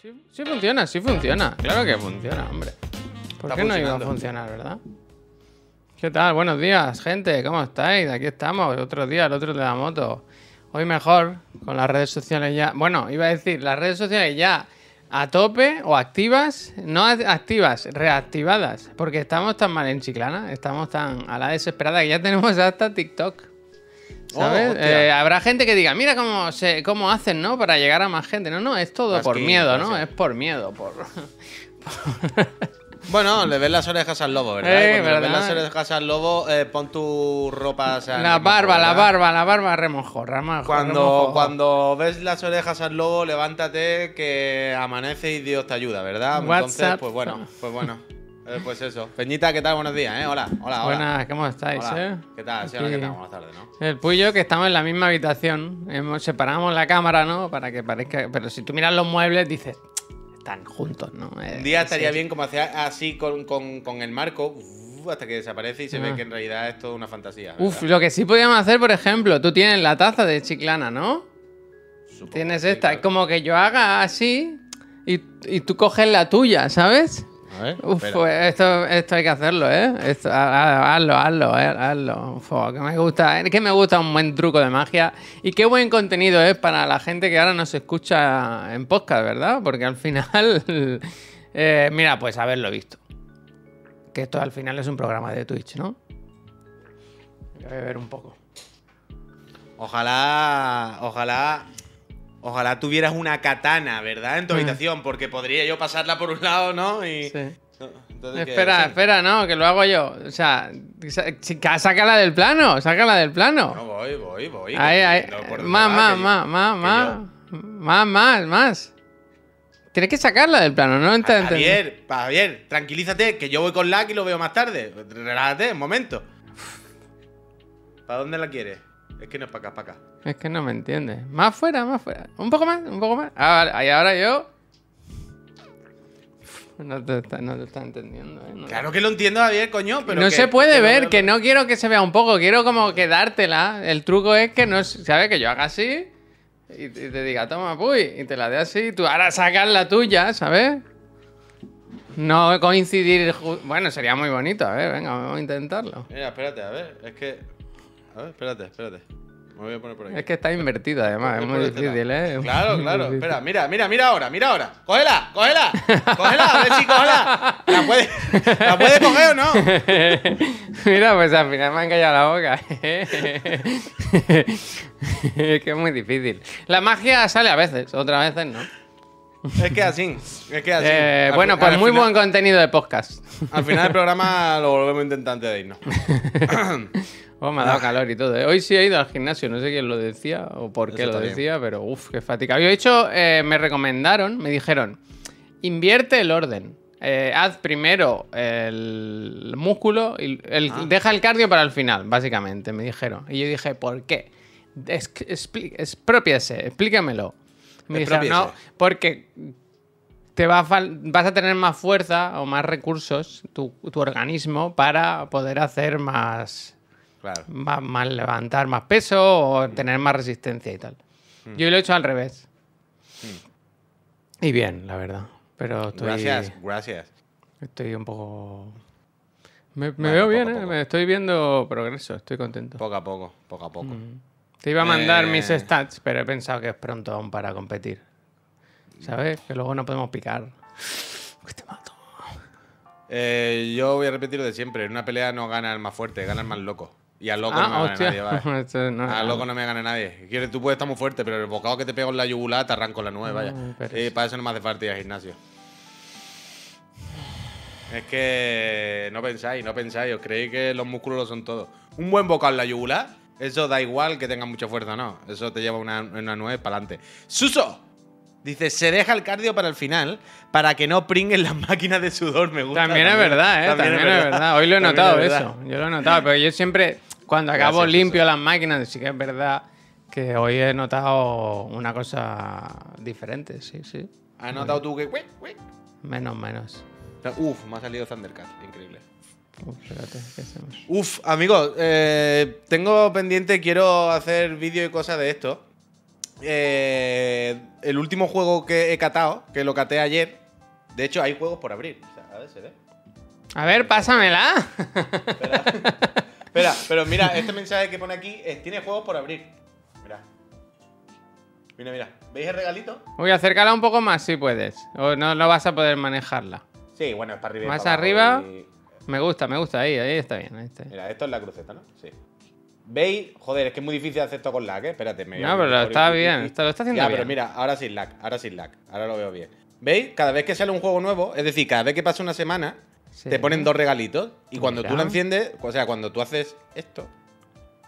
Sí, sí funciona, sí funciona. Claro que funciona, hombre. ¿Por Está qué no iba a funcionar, verdad? ¿Qué tal? Buenos días, gente. ¿Cómo estáis? Aquí estamos. Otro día, el otro de la moto. Hoy mejor, con las redes sociales ya. Bueno, iba a decir, las redes sociales ya a tope o activas. No activas, reactivadas. Porque estamos tan mal en Chiclana. Estamos tan a la desesperada que ya tenemos hasta TikTok. ¿Sabes? Oh. Eh, habrá gente que diga, mira cómo, se, cómo hacen, ¿no? Para llegar a más gente. No, no, es todo por miedo, ¿no? Es por miedo, por... Bueno, le ves las orejas al lobo, ¿verdad? Eh, Cuando le ves las orejas al lobo, eh, pon tu ropa. o sea, La remojo, barba, la barba, la barba remojo, remojo, Cuando, remojo. cuando ves las orejas al lobo, levántate que amanece y Dios te ayuda, ¿verdad? Entonces, pues bueno, pues bueno. Eh, pues eso. Peñita, ¿qué tal? Buenos días, ¿eh? Hola, hola, hola. Buenas, ¿cómo estáis, Hola. eh? ¿Qué tal? Sí, hola. ¿qué tal? Buenas tardes, ¿no? El Puyo, que estamos en la misma habitación. Hemos, separamos la cámara, ¿no? Para que parezca... Pero si tú miras los muebles, dices... Están juntos, ¿no? Eh, Un día estaría sí. bien como hacer así con, con- con el marco uf, hasta que desaparece y se Ah. ve que en realidad es todo una fantasía. Uf, ¿verdad? lo que sí podíamos hacer, por ejemplo, tú tienes la taza de chiclana, ¿no? Supongo, Tienes esta. claro. Como que yo haga así y, y tú coges la tuya, ¿sabes? Ver, Uf, pues esto, esto hay que hacerlo, ¿eh? Esto, hazlo, hazlo, eh, hazlo. Uf, que me gusta, es que me gusta un buen truco de magia. Y qué buen contenido es para la gente que ahora nos escucha en podcast, ¿verdad? Porque al final, eh, mira, pues haberlo visto. Que esto al final es un programa de Twitch, ¿no? Voy a ver un poco. Ojalá, ojalá, ojalá tuvieras una katana, ¿verdad? En tu Mm. habitación, porque podría yo pasarla por un lado, ¿no? Y... Sí. Espera, espera, no, que lo hago yo. O sea, sácala del plano, sácala del plano. No, voy, voy, voy. Ahí, ahí. no, ¿por dónde Más, más, más, más, más. Más, más, más. Tienes que sacarla del plano, ¿no? Ent- Javier, Javier, tranquilízate, que yo voy con Lack y lo veo más tarde. Relájate, un momento. ¿Para dónde la quieres? Es que no es para acá, para acá. Es que no me entiendes. Más fuera, más fuera. Un poco más, un poco más. Ah, vale. Y ahora yo. No te está, no te está entendiendo, ¿eh? No- Claro que lo entiendo, Javier, coño, pero. no que- se puede que ver, no- que no quiero que se vea un poco, quiero como que dártela. El truco es que no, ¿sabes? Que yo haga así y, y te diga, toma, puy, y te la dé así, y tú ahora sacas la tuya, ¿sabes? No coincidir. Bueno, sería muy bonito, a ver, venga, vamos a intentarlo. Mira, espérate, a ver, es que. A ver, espérate, espérate. Me voy a poner por aquí. Es que está invertido, además, es muy este difícil. ¿eh? Claro, claro. Espera, mira, mira, mira ahora, mira ahora. ¡Cógela! ¡Cógela! ¡Cógela! A ver si cógela. ¿La puede, ¿La puede coger o no? Mira, pues al final me han callado la boca. es que es muy difícil. La magia sale a veces, otras veces no. Es que así. Es que así. Eh, bueno, pues muy final- buen contenido de podcast. Al final del programa lo volvemos a intentar antes de irnos. Oh, me ha dado calor y todo. ¿eh? Hoy sí he ido al gimnasio, no sé quién lo decía o por qué Eso lo bien. decía, pero uff, qué fatiga. Yo he hecho, eh, me recomendaron, me dijeron, invierte el orden. Eh, haz primero el músculo y el- Ah. deja el cardio para el final, básicamente, me dijeron. Y yo dije, ¿por qué? Es, expli- expropiese, explícamelo. Me dijeron, no, porque te va a vas a tener más fuerza o más recursos, tu, tu organismo, para poder hacer más, Claro. más, más levantar más peso o tener más resistencia y tal. Mm. Yo lo he hecho al revés. Y bien, la verdad. Pero estoy, Gracias, gracias. estoy un poco... Me, me Bueno, veo poco bien, ¿eh? Me estoy viendo progreso, estoy contento. Poco a poco, poco a poco. Te iba a mandar Eh. mis stats, pero he pensado que es pronto aún para competir. ¿Sabes? Que luego no podemos picar. Que te mato. Eh, yo voy a repetir lo de siempre. En una pelea no gana el más fuerte, gana el más loco. Y al loco no me Ah, gana hostia. nadie. Esto no- Al loco no me gana nadie. Quieres, tú puedes estar muy fuerte, pero el bocado que te pego en la yugular te arranco la nueve, vaya. No, Eh, sí. para eso no me hace falta ir al gimnasio. Es que no pensáis, no pensáis. Os creéis que los músculos lo son todo. Un buen bocado en la yugular, eso da igual que tenga mucha fuerza o no. Eso te lleva una, una nueve para adelante. ¡Suso! Dice, se deja el cardio para el final para que no pringuen las máquinas de sudor. Me gusta. También es verdad, ¿eh? También, es verdad. Hoy lo he También notado es eso. Yo lo he notado, pero yo siempre, cuando acabo Gracias, limpio las máquinas, sí que es verdad que hoy he notado una cosa diferente, sí, sí. ¿Has notado tú que... Menos, menos. Uf, me ha salido Thundercat. Increíble. Uf, espérate, ¿qué hacemos? Uf, amigos, eh, tengo pendiente, quiero hacer vídeo y cosas de esto. eh, el último juego que he catado, que lo caté ayer. De hecho, hay juegos por abrir. O sea, a ver, se ve. A ver, pásamela. Espera. Espera, pero mira, este mensaje que pone aquí es, tiene juegos por abrir. Mira. Mira, mira. ¿Veis el regalito? Voy a acercarla un poco más si puedes. O no, no vas a poder manejarla. Sí, bueno, es para arriba. y Más para arriba. y- Me gusta, me gusta. Ahí, ahí está bien. Ahí está bien. Mira, esto es la cruceta, ¿no? Sí. ¿Veis? Joder, es que es muy difícil hacer esto con lag, ¿eh? Espérate, me voy a No, pero mejor está bien, está- lo está haciendo ya, bien. pero mira, ahora sin lag, ahora sin lag, ahora lo veo bien. ¿Veis? Cada vez que sale un juego nuevo, es decir, cada vez que pasa una semana, Sí. te ponen dos regalitos. Y cuando tú lo enciendes, o sea, cuando tú haces esto.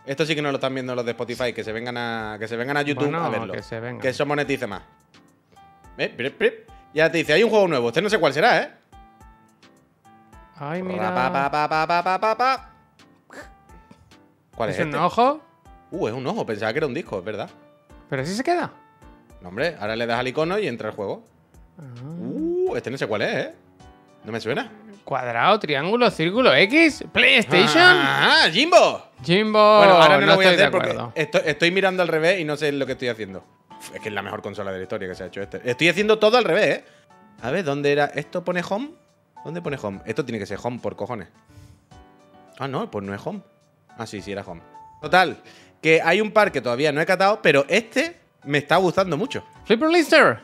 Esto sí que no lo están viendo los de Spotify, que se vengan a, que se vengan a YouTube Bueno, a verlo. que se vengan. Que eso monetice más. ¿Ves? Prip, prip. Ya te dice, hay un juego nuevo. Este no sé cuál será, ¿eh? Ay, Ra, mira. pa, pa, pa, pa, pa, pa, pa, pa. ¿Cuál es, ¿Es un este? ojo? Uh, es un ojo. Pensaba que era un disco, es verdad. Pero sí se queda. No, hombre, ahora le das al icono y entra el juego. Ah. Uh, este no sé cuál es, ¿eh? No me suena. Cuadrado, triángulo, círculo, X, PlayStation, ¡Ah, Jimbo! Jimbo. bueno, ahora no, lo voy a hacer porque estoy, estoy mirando al revés y no sé lo que estoy haciendo. Es que es la mejor consola de la historia que se ha hecho este. Estoy haciendo todo al revés, ¿eh? A ver, ¿dónde era? ¿Esto pone home? ¿Dónde pone home? Esto tiene que ser home, por cojones. Ah, no, pues no es home. Ah, sí, sí, era home. Total, que hay un par que todavía no he catado, pero este me está gustando mucho. Flipper Lister.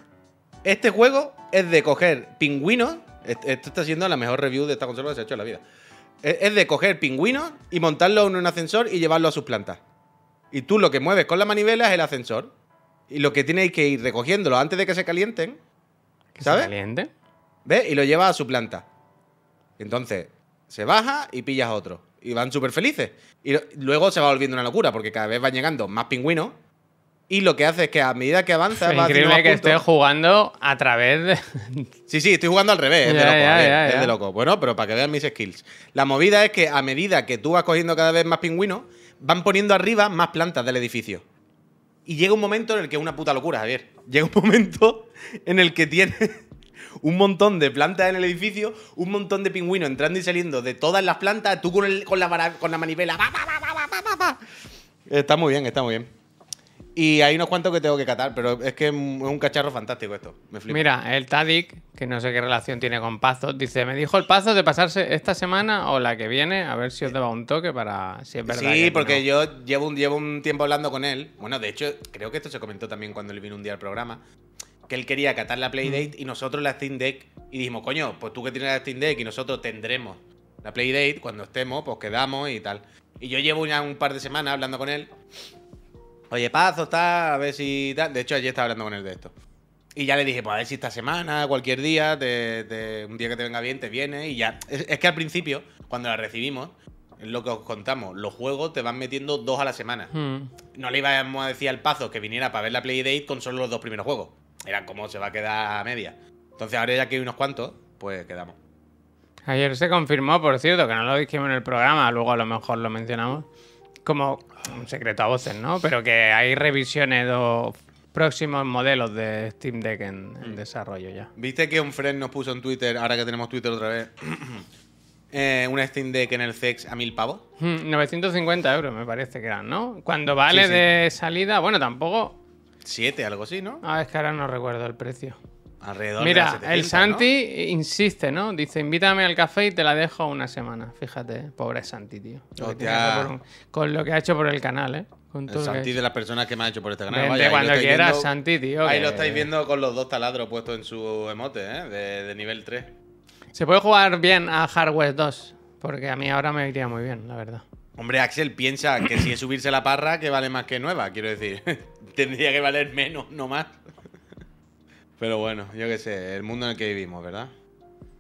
Este juego es de coger pingüinos. Est- Esto está siendo la mejor review de esta consola que se ha hecho en la vida. Es es de coger pingüinos y montarlo en un ascensor y llevarlo a sus plantas. Y tú lo que mueves con la manivela es el ascensor. Y lo que tienes que ir recogiéndolo antes de que se calienten, Que ¿Sabes? se caliente. ¿ves? Y lo llevas a su planta. Entonces, se baja y pillas otro. Y van súper felices. Y luego se va volviendo una locura porque cada vez van llegando más pingüinos. Y lo que hace es que a medida que avanza, Es increíble que puntos. esté jugando a través de. Sí, sí, estoy jugando al revés, es de loco, ya, a ver, ya, es de loco. Bueno, pero para que vean mis skills. La movida es que a medida que tú vas cogiendo cada vez más pingüinos, van poniendo arriba más plantas del edificio. Y llega un momento en el que es una puta locura, Javier. Llega un momento en el que tiene un montón de plantas en el edificio, un montón de pingüinos entrando y saliendo de todas las plantas, tú con, el- con, la, con la manivela. Está muy bien, está muy bien. Y hay unos cuantos que tengo que catar, pero es que es un cacharro fantástico esto. Me flipa. Mira, el Tadik, que no sé qué relación tiene con Pazos, dice: Me dijo el Pazos de pasarse esta semana o la que viene, a ver si os daba un toque para si es verdad. Sí, que porque no. yo llevo un, llevo un tiempo hablando con él. Bueno, de hecho, creo que esto se comentó también cuando él vino un día al programa. Que él quería catar la Playdate y nosotros la Steam Deck. Y dijimos, coño, pues tú que tienes la Steam Deck y nosotros tendremos la Playdate. Cuando estemos, pues quedamos y tal. Y yo llevo ya un par de semanas hablando con él. Oye, Pazo, está, a ver si. De hecho, ayer estaba hablando con él de esto. Y ya le dije, pues a ver si esta semana, cualquier día, te- te- un día que te venga bien, te viene y ya. Es, es que al principio, cuando la recibimos, es lo que os contamos, los juegos te van metiendo dos a la semana. Hmm. No le íbamos a decir al Pazo que viniera para ver la Playdate con solo los dos primeros juegos. Era como se va a quedar a media. Entonces ahora ya que hay unos cuantos, pues quedamos. Ayer se confirmó, por cierto, que no lo dijimos en el programa, luego a lo mejor lo mencionamos, como un secreto a voces, ¿no? Pero que hay revisiones de próximos modelos de Steam Deck en, en desarrollo ya. ¿Viste que un friend nos puso en Twitter, ahora que tenemos Twitter otra vez, eh, una Steam Deck en el CEX a mil pavos? Hmm, 950 euros me parece que eran, ¿no? Cuando vale Sí, sí. de salida, bueno, tampoco... Siete, algo así, ¿no? Ah, es que ahora no recuerdo el precio. Alrededor de Mira, el 700, Santi insiste, ¿no? Dice, invítame al café y te la dejo una semana. Fíjate, pobre Santi, tío. Hostia. un- con lo que ha hecho por el canal, ¿eh? Con ¿no? todo El Santi de las personas que me ha hecho por este canal. Vente Vaya, cuando quieras, viendo- Santi, tío. Ahí que- lo estáis viendo con los dos taladros puestos en su emote, ¿eh? De, de nivel 3. Se puede jugar bien a Hardware 2, porque a mí ahora me iría muy bien, la verdad. Hombre, Axel piensa que si es subirse la parra, que vale más que nueva, quiero decir. Tendría que valer menos, no más. Pero bueno, yo qué sé, el mundo en el que vivimos, ¿verdad?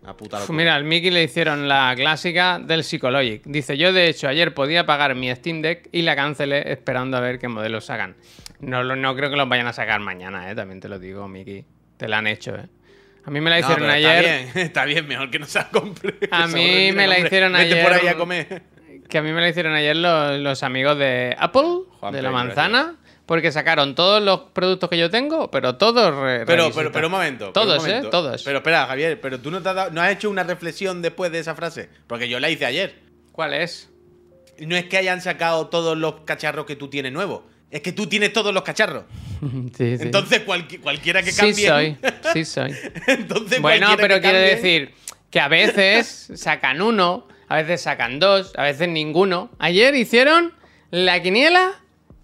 Una puta locura. Mira, al Mickey le hicieron la clásica del Psychologic. Dice, yo de hecho ayer podía pagar mi Steam Deck y la cancelé esperando a ver qué modelos sacan. No, no creo que los vayan a sacar mañana, ¿eh? También te lo digo, Mickey. Te la han hecho, ¿eh? A mí me la No, hicieron pero ayer. Está bien, está bien, mejor que no se la compre. A mí me la hicieron Vete por ayer- ahí a comer. Que a mí me la hicieron ayer los, los amigos de Apple, Juan de la manzana, porque sacaron todos los productos que yo tengo, pero todos. re- Pero, pero, pero un momento. Todos, un momento. ¿eh? Todos. Pero espera, Javier, pero tú no, te has, dado- no has hecho una reflexión después de esa frase. Porque yo la hice ayer. ¿Cuál es? No es que hayan sacado todos los cacharros que tú tienes nuevos. Es que tú tienes todos los cacharros. Sí, sí. Entonces, cualqui- cualquiera que sí cambie. soy, sí soy. Entonces, Bueno, pero que quiero decir que a veces sacan uno, a veces sacan dos, a veces ninguno. Ayer hicieron la quiniela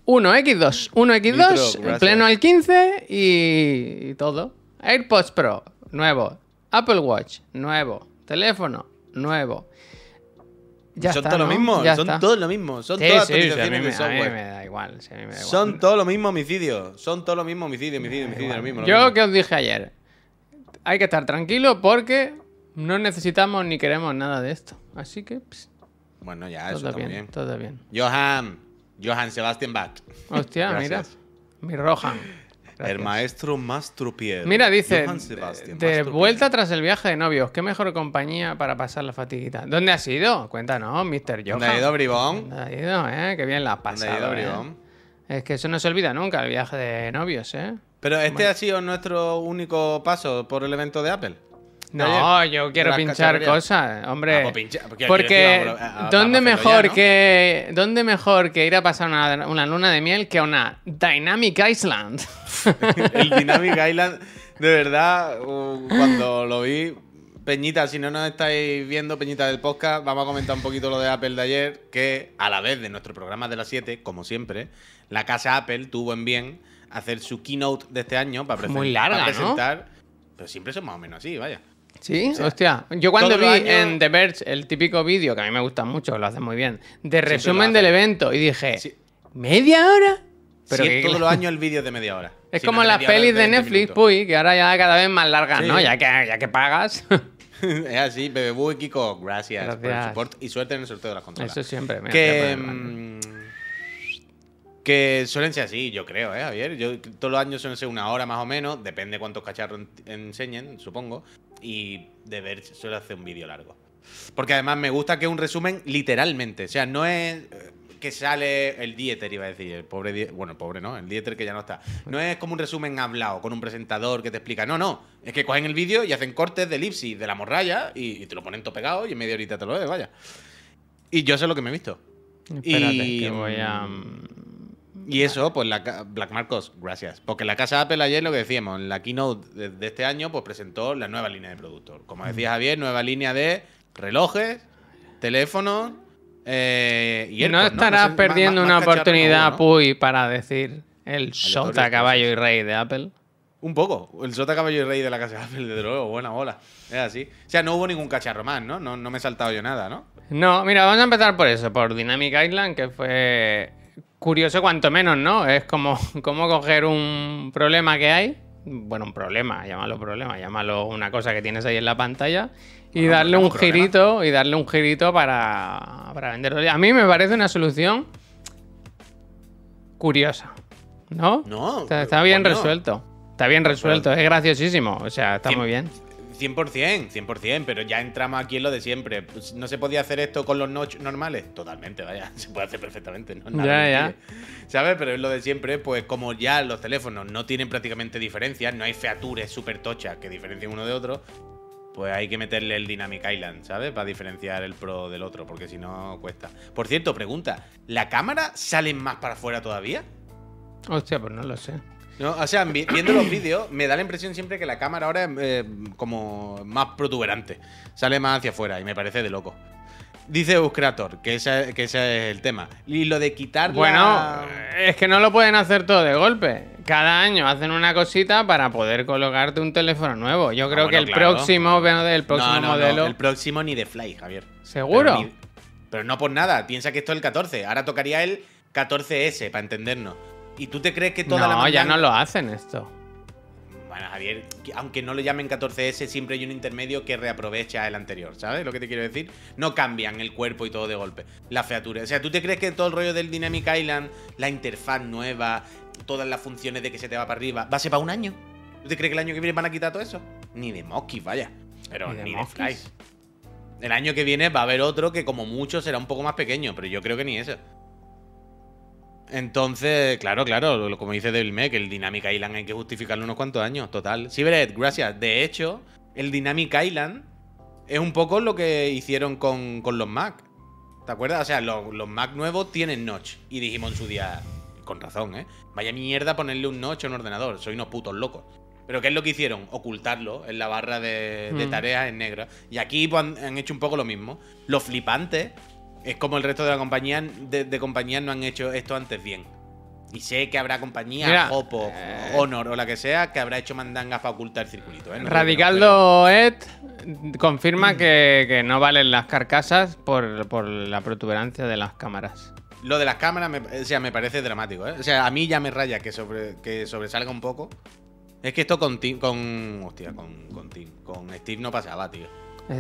1x2, 1x2, Nitro, pleno al 15 y, y todo. AirPods Pro, nuevo. Apple Watch, nuevo. Teléfono, nuevo. Ya son está, todo lo ¿no? mismo, Ya son está. todo lo mismo, son Sí, todas sí, sí, actualizaciones me, de a mí software. me da igual, sí, a mí me da igual. Son todos los mismos homicidios, son todos los mismos homicidios, homicidios, homicidios, lo mismo. lo Yo mismo. que os dije ayer, hay que estar tranquilo porque no necesitamos ni queremos nada de esto. Así que pss, Bueno, ya, eso todo está bien, muy bien. todo bien. Johan, Johan Sebastian Bach. Hostia, Gracias. mira, mi Rohan. El maestro Mastropier. Mira, dice, Johann de vuelta tras el viaje de novios, qué mejor compañía para pasar la fatiguita. ¿Dónde has ido? Cuéntanos, Mr. Johan. ¿Dónde ha ido Bribón? ¿Dónde has ido, eh? Qué bien la has ¿Dónde ha pasado, ido eh. Bribón? Es que eso no se olvida nunca, el viaje de novios, ¿eh? Pero este ha sido nuestro único paso por el evento de Apple. No, yo quiero pinchar cosas, hombre. Ah, pues pincha- porque porque a- a- ¿dónde mejor ya, ¿no? que dónde mejor que ir a pasar una, una luna de miel que una Dynamic Island? El Dynamic Island, de verdad, uh, cuando lo vi, Peñita, si no nos estáis viendo, Peñita del podcast, vamos a comentar un poquito lo de Apple de ayer, que a la vez de nuestro programa de las 7, como siempre, la casa Apple tuvo en bien hacer su keynote de este año para, presen- Muy larga, para ¿no? presentar. Pero siempre son más o menos así, vaya. Sí, hostia. Yo cuando vi años- en The Verge el típico vídeo, que a mí me gusta mucho, lo hacen muy bien, de resumen del evento, y dije, Sí. ¿media hora? Pero que- todos los años el vídeo es de media hora. Es Si como no las pelis de 20 Netflix, puy, que ahora ya cada vez más largas, Sí. ¿no? Ya que, ya que pagas. es así, Bebebú y Kiko, gracias, por el support y suerte en el sorteo de las consolas. Eso siempre. mira, que, que suelen ser así, yo creo, ¿eh, Javier? Yo, todos los años suelen ser una hora más o menos, depende cuántos cacharros en- enseñen, supongo. Y de ver suele hacer un vídeo largo. Porque además me gusta que es un resumen literalmente. O sea, no es eh, que sale el Dieter, iba a decir, el pobre Die- Bueno, el pobre no, el Dieter que ya no está. No es como un resumen hablado con un presentador que te explica. No, no. Es que cogen el vídeo y hacen cortes de elipsis de la morralla y, y te lo ponen todo pegado y en media horita te lo ves, vaya. Y yo sé lo que me he visto. Espérate, y- que voy a. Y eso, pues la Black Marcos, gracias. Porque la casa Apple ayer lo que decíamos, en la keynote de, de este año, pues presentó la nueva línea de productos. Como decía Javier, nueva línea de relojes, teléfonos eh, y Y no estarás No más- perdiendo más- una oportunidad. Puy, para decir el sota, caballo y rey de Apple. Un poco. El sota caballo y rey de la casa Apple, desde luego, buena bola. Es así. O sea, no hubo ningún cacharro más, ¿no? No, no me he saltado yo nada, ¿no? No, mira, vamos a empezar por eso, por Dynamic Island, que fue curioso cuanto menos, ¿no? Es como, como coger un problema que hay, bueno, un problema, llámalo problema, llámalo una cosa que tienes ahí en la pantalla, y Bueno, darle un girito, y darle un girito para, para venderlo. A mí me parece una solución curiosa, ¿no? No, Está, está bien resuelto. Está bien resuelto, es graciosísimo, o sea, está muy bien. 100%, 100%, pero ya entramos aquí en lo de siempre. Pues, ¿No se podía hacer esto con los notch normales? Totalmente, vaya, se puede hacer perfectamente. ¿no? Nada Ya, ya. ¿Sabes? Pero es lo de siempre, pues como ya los teléfonos no tienen prácticamente diferencias, no hay features súper tochas que diferencien uno de otro, pues hay que meterle el Dynamic Island, ¿sabes? Para diferenciar el Pro del otro, porque si no cuesta. Por cierto, pregunta, ¿la cámara sale más para afuera todavía? Hostia, pues no lo sé. No, o sea, vi- viendo los vídeos, me da la impresión siempre que la cámara ahora es eh, como más protuberante. Sale más hacia afuera y me parece de loco. Dice Uscrator, que ese, que ese es el tema. Y lo de quitar la- Bueno, es que no lo pueden hacer todo de golpe. Cada año hacen una cosita para poder colocarte un teléfono nuevo. Yo creo Ah, que bueno, el claro. próximo, bueno, el próximo No, no, no, modelo. el próximo ni de Fly, Javier. ¿Seguro? Pero, ni- pero no por nada. Piensa que esto es el 14. Ahora tocaría el 14S, para entendernos. ¿Y tú te crees que toda la no, ya no lo hacen esto. Bueno, Javier, que- aunque no lo llamen 14S, siempre hay un intermedio que reaprovecha el anterior, ¿sabes lo que te quiero decir? No cambian el cuerpo y todo de golpe. La featura. O sea, ¿tú te crees que todo el rollo del Dynamic Island, la interfaz nueva, todas las funciones de que se te va para arriba, va a ser para un año? ¿Tú te crees que el año que viene van a quitar todo eso? Ni de Mosquis, vaya. Pero Ni de ni de, Mosquis. Fly. El año que viene va a haber otro que como mucho será un poco más pequeño, pero yo creo que ni eso. Entonces, claro, claro, como dice Devil May, que el Dynamic Island hay que justificarlo unos cuantos años, total. Sí, Beret, gracias. De hecho, el Dynamic Island es un poco lo que hicieron con, con los Mac. ¿Te acuerdas? O sea, los, los Mac nuevos tienen notch. Y dijimos en su día, con razón, ¿eh? Vaya mierda ponerle un noche a un ordenador, soy unos putos locos. Pero ¿qué es lo que hicieron? Ocultarlo en la barra de, de Mm. tareas en negro. Y aquí pues, han, han hecho un poco lo mismo. Lo flipante es como el resto de la compañía de, de compañías no han hecho esto antes bien. Y sé que habrá compañías, Mira, Oppo, eh, Honor o la que sea, que habrá hecho mandangas para ocultar el circulito. ¿eh? No digo que no, pero- Radicaldo Ed confirma que, que no valen las carcasas por, por la protuberancia de las cámaras. Lo de las cámaras, me, o sea, me parece dramático, ¿eh? O sea, a mí ya me raya que, sobre, que sobresalga un poco. Es que esto con Tim, con. Hostia, con, con Tim. Con Steve no pasaba, tío.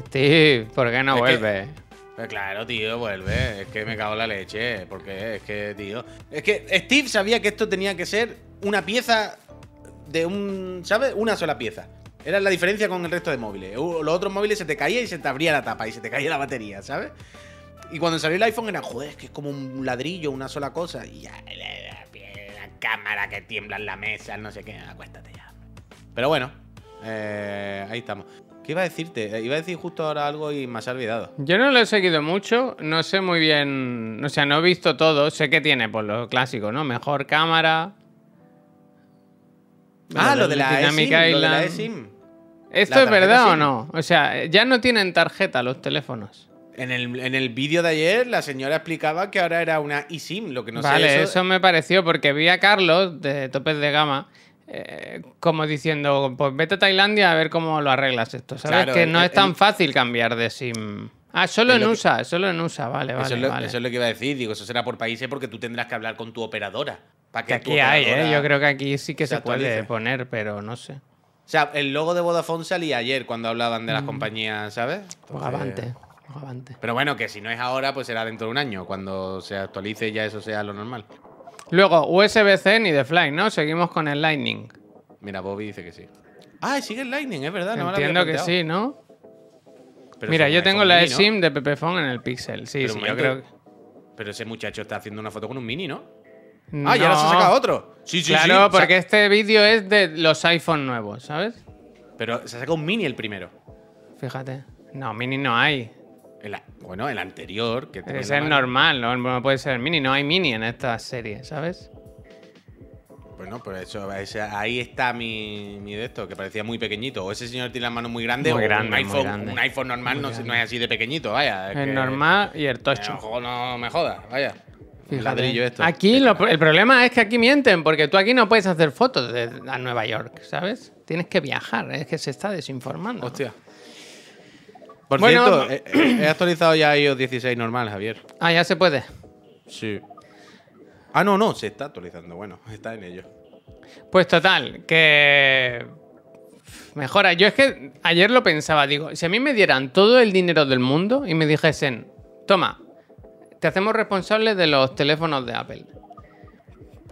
Steve, ¿por qué no Es que- vuelve? Pues claro, tío, vuelve. Es que me cago en la leche. Porque es que, tío. Es que Steve sabía que esto tenía que ser una pieza de un. ¿Sabes? Una sola pieza. Era la diferencia con el resto de móviles. Los otros móviles se te caía y se te abría la tapa y se te caía la batería, ¿sabes? Y cuando salió el iPhone era, joder, es que es como un ladrillo, una sola cosa. Y ya, la cámara que tiembla en la mesa, no sé qué. Acuéstate ya. Pero bueno, eh, ahí estamos. ¿Qué iba a decirte? Eh, Iba a decir justo ahora algo y me has olvidado. Yo no lo he seguido mucho, no sé muy bien, o sea, no he visto todo, sé que tiene por lo clásico, ¿no? Mejor cámara. Ah, lo de la eSIM. Lo de la Island. eSIM. ¿Esto es verdad o no? O sea, ya no tienen tarjeta los teléfonos. En el, en el vídeo de ayer, la señora explicaba que ahora era una eSIM, lo que no vale, sé. eso... me pareció porque vi a Carlos de Topes de Gama eh, como diciendo, pues vete a Tailandia a ver cómo lo arreglas esto. ¿Sabes? Claro, que no el- es tan el- fácil cambiar de SIM. Ah, solo en que- USA, solo en USA, vale, vale. eso, es lo, vale. eso es lo que iba a decir. Digo, eso será por países porque tú tendrás que hablar con tu operadora. Para Que que tu aquí hay, ¿eh? Yo creo que aquí sí que se se puede poner, pero no sé. O sea, el logo de Vodafone salía ayer cuando hablaban de las compañías, ¿sabes? Entonces- Bogavante, bogavante. Pero bueno, que si no es ahora, pues será dentro de un año, cuando se actualice y ya eso sea lo normal. Luego, USB-C ni de Fly, ¿no? Seguimos con el Lightning. Mira, Bobby dice que sí. Ah, sigue el Lightning, es verdad. No me lo había Entiendo que sí, ¿no? Pero Mira, yo tengo la mini, ¿no? eSIM de Pepephone en el Pixel. Sí, Pero sí, yo creo que... Pero ese muchacho está haciendo una foto con un mini, ¿no? Ah, y ahora se ha sacado otro. Sí, sí, sí. claro, O sea, porque este vídeo es de los iPhone nuevos, ¿sabes? Pero se ha sacado un mini el primero. Fíjate. No, mini no hay. El bueno, el anterior. Que tenía Es el normal, no, no puede ser mini. No hay mini en esta serie, ¿sabes? Bueno, pues eso, ese- ahí está mi, mi de esto, que parecía muy pequeñito. O ese señor tiene las manos muy grandes, Muy o grande, un, muy iPhone, grande. un iPhone normal no, no es así de pequeñito, vaya. es El que- normal y el tocho. No, no me jodas, vaya. Fíjate. ladrillo esto. Aquí lo- el problema es que aquí mienten, porque tú aquí no puedes hacer fotos de a Nueva York, ¿sabes? Tienes que viajar, es que se está desinformando. Hostia. Por Bueno, cierto, he, he actualizado ya iOS 16 normal, Javier. Ah, ya se puede. Sí. Ah, no, no, se está actualizando. Bueno, está en ello. Pues total, que mejora. Yo es que ayer lo pensaba, digo, si a mí me dieran todo el dinero del mundo y me dijesen, toma, te hacemos responsable de los teléfonos de Apple.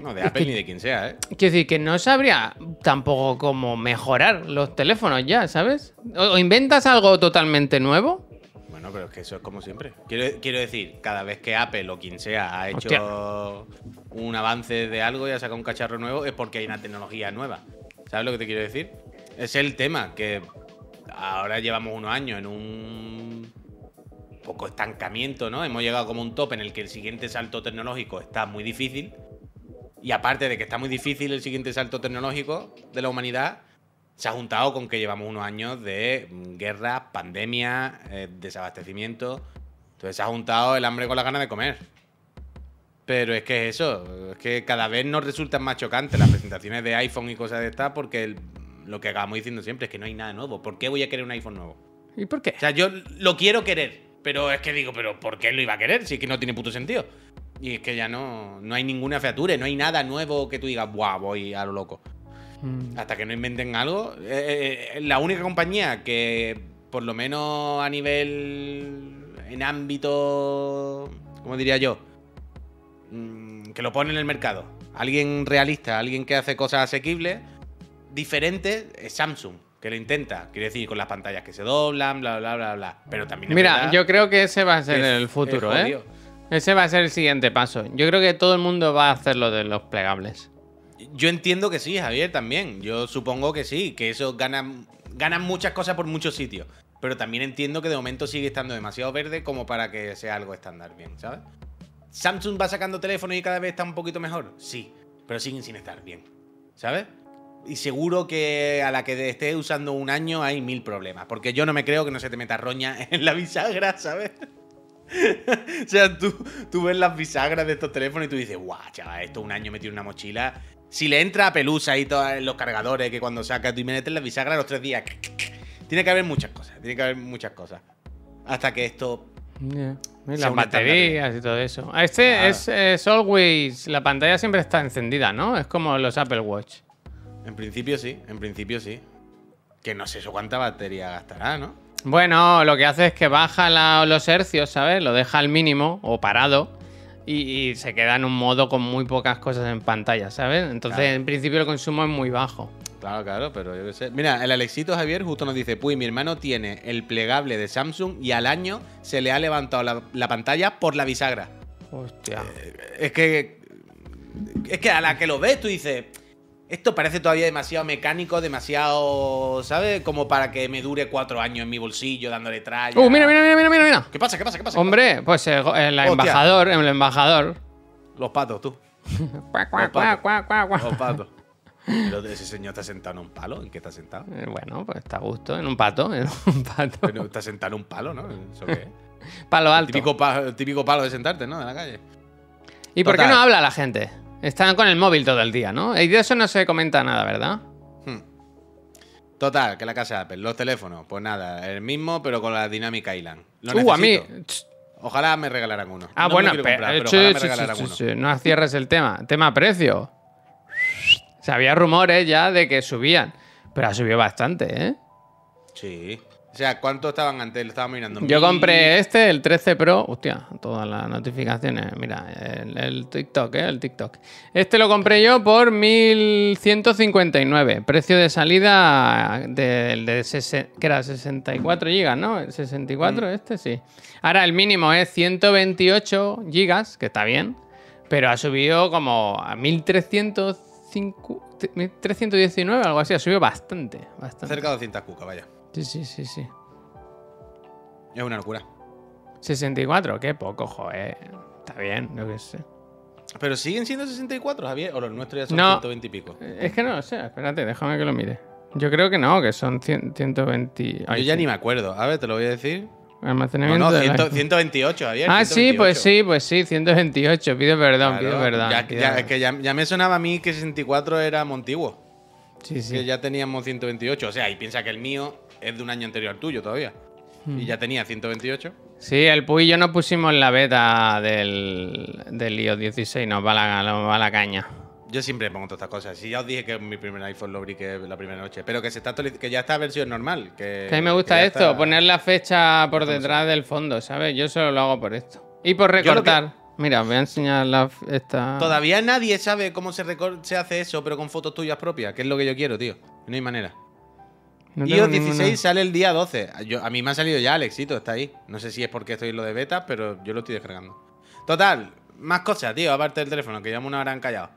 No, de Apple ni de quien sea, ¿eh? Quiero decir que no sabría tampoco cómo mejorar los teléfonos ya, ¿sabes? O, o inventas algo totalmente nuevo. Bueno, pero es que eso es como siempre. Quiero, quiero decir, cada vez que Apple o quien sea ha hecho un avance de algo y ha sacado un cacharro nuevo, es porque hay una tecnología nueva. ¿Sabes lo que te quiero decir? Es el tema, que ahora llevamos unos años en un poco estancamiento, ¿no? Hemos llegado como un top en el que el siguiente salto tecnológico está muy difícil. Y aparte de que está muy difícil el siguiente salto tecnológico de la humanidad, se ha juntado con que llevamos unos años de mm, guerra, pandemia, eh, desabastecimiento. Entonces se ha juntado el hambre con la gana de comer. Pero es que es eso, es que cada vez nos resultan más chocantes las presentaciones de iPhone y cosas de estas porque el- lo que acabamos diciendo siempre es que no hay nada nuevo. ¿Por qué voy a querer un iPhone nuevo? ¿Y por qué? O sea, yo lo quiero querer, pero es que digo, ¿pero por qué lo iba a querer? Si es que no tiene puto sentido. Y es que ya no, no hay ninguna feature, no hay nada nuevo que tú digas, ¡buah, voy a lo loco! Mm. Hasta que no inventen algo. eh, eh, la única compañía que, por lo menos a nivel. en ámbito. ¿Cómo diría yo? Mm, que lo pone en el mercado. Alguien realista, alguien que hace cosas asequibles, diferentes, es Samsung. Que lo intenta, quiere decir, con las pantallas que se doblan, bla, bla, bla, bla. Pero también. Mira, yo creo que ese va a ser es- el futuro, ¿eh? Ese va a ser el siguiente paso. Yo creo que todo el mundo va a hacer lo de los plegables. Yo entiendo que sí, Javier, también. Yo supongo que sí, que eso ganan, ganan muchas cosas por muchos sitios. Pero también entiendo que de momento sigue estando demasiado verde como para que sea algo estándar bien, ¿sabes? ¿Samsung va sacando teléfonos y cada vez está un poquito mejor? Sí, pero siguen sin estar bien. ¿Sabes? Y seguro que a la que estés usando un año hay mil problemas. Porque yo no me creo que no se te meta roña en la bisagra, ¿sabes? o sea, tú, tú ves las bisagras de estos teléfonos y tú dices, guau, chaval, esto un año metido en una mochila. Si le entra a pelusa y todos los cargadores que cuando sacas tú y metes la bisagra los tres días. Tiene que haber muchas cosas, tiene que haber muchas cosas. Hasta que esto Yeah. Y Sea Las baterías y todo eso. Ah, Este Claro. es, es always. La pantalla siempre está encendida, ¿no? Es como los Apple Watch. En principio sí, en principio sí. Que no sé eso cuánta batería gastará, ¿no? Bueno, lo que hace es que baja la- los hercios, ¿sabes? Lo deja al mínimo o parado y, y se queda en un modo con muy pocas cosas en pantalla, ¿sabes? Entonces, Claro. en principio, el consumo es muy bajo. Claro, claro, pero yo qué sé. Mira, el Alexito Javier justo nos dice, pues mi hermano tiene el plegable de Samsung y al año se le ha levantado la, la pantalla por la bisagra. Hostia. Es que... Es que a la que lo ves tú dices, esto parece todavía demasiado mecánico, demasiado, ¿sabes? Como para que me dure cuatro años en mi bolsillo dándole tralla. ¡Uh, mira, mira, mira, mira, mira! ¿Qué pasa? ¿Qué pasa? ¿Qué pasa? Hombre, pues el, el Hostia. embajador, el embajador. Los patos, tú. Los patos. Los patos. Pero ese señor está sentado en un palo. ¿En qué está sentado? Eh, Bueno, pues está a gusto, en un pato, en un pato. Pero está sentado en un palo, ¿no? ¿Eso qué? Palo alto. Típico, pa- típico palo de sentarte, ¿no? En la calle. ¿Y por qué no habla la gente? Están con el móvil todo el día, ¿no? Y de eso no se comenta nada, ¿verdad? Hmm. Total, que la casa de Apple, los teléfonos, pues nada, el mismo, pero con la Dynamic Island. Lo Uh, a mí. Ojalá me regalaran uno. Ah, No bueno, pero, comprar, pero sí, ojalá me sí, regalaran sí, uno. no cierres el tema. Tema precio. O sea, había rumores ya de que subían, pero ha subido bastante, ¿eh? Sí. O sea, ¿cuánto estaban antes? Lo estaba mirando. Yo compré este, el 13 Pro. Hostia, todas las notificaciones. Mira, el, el TikTok, ¿eh? El TikTok. Este lo compré yo por 1159. Precio de salida del de, sese- que era 64 gigas, ¿no? El 64, este sí. Ahora el mínimo es 128 gigas, que está bien. Pero ha subido como a 1305 1319, algo así. Ha subido bastante, bastante. Cerca de 200 cucas, vaya. Sí, sí, sí, sí. Es una locura. 64, qué poco, joder. Está bien, yo qué sé. Pero siguen siendo 64, Javier. O los nuestros ya son No. 120 y pico. Es que no lo sé, espérate, déjame que lo mire. Yo creo que no, que son 100 120. ay, Yo ya sí. ni me acuerdo. A ver, te lo voy a decir. No, Almacenamiento no, del 100 iPhone. 128, Javier. Ah, sí, 128. pues sí, pues sí, 128. Pido perdón, Claro, pido perdón. ya- pido ya- perdón. es que ya, ya me sonaba a mí que 64 era Montiguo. Sí, Que sí. ya teníamos 128. O sea, y piensa que el mío es de un año anterior al tuyo todavía. Hmm. Y ya tenía 128. Sí, el Puy y yo nos pusimos la beta del, del iOS 16, nos va la, nos va la caña. Yo siempre pongo todas estas cosas. Si ya os dije que mi primer iPhone lo abrí que la primera noche. Pero que se está que ya está versión normal. Que, a mí me gusta esto, está- poner la fecha por detrás del fondo, ¿sabes? Yo solo lo hago por esto. Y por lo que- recortar. Mira, voy a enseñar la, esta... Todavía nadie sabe cómo se, se hace eso, pero con fotos tuyas propias, que es lo que yo quiero, tío. No hay manera. No iOS ninguna- 16 sale el día 12. Yo- a mí me ha salido ya el éxito, está ahí. No sé si es porque estoy en lo de beta, pero yo lo estoy descargando. Total, más cosas, tío, aparte del teléfono, que llevamos una hora encallado.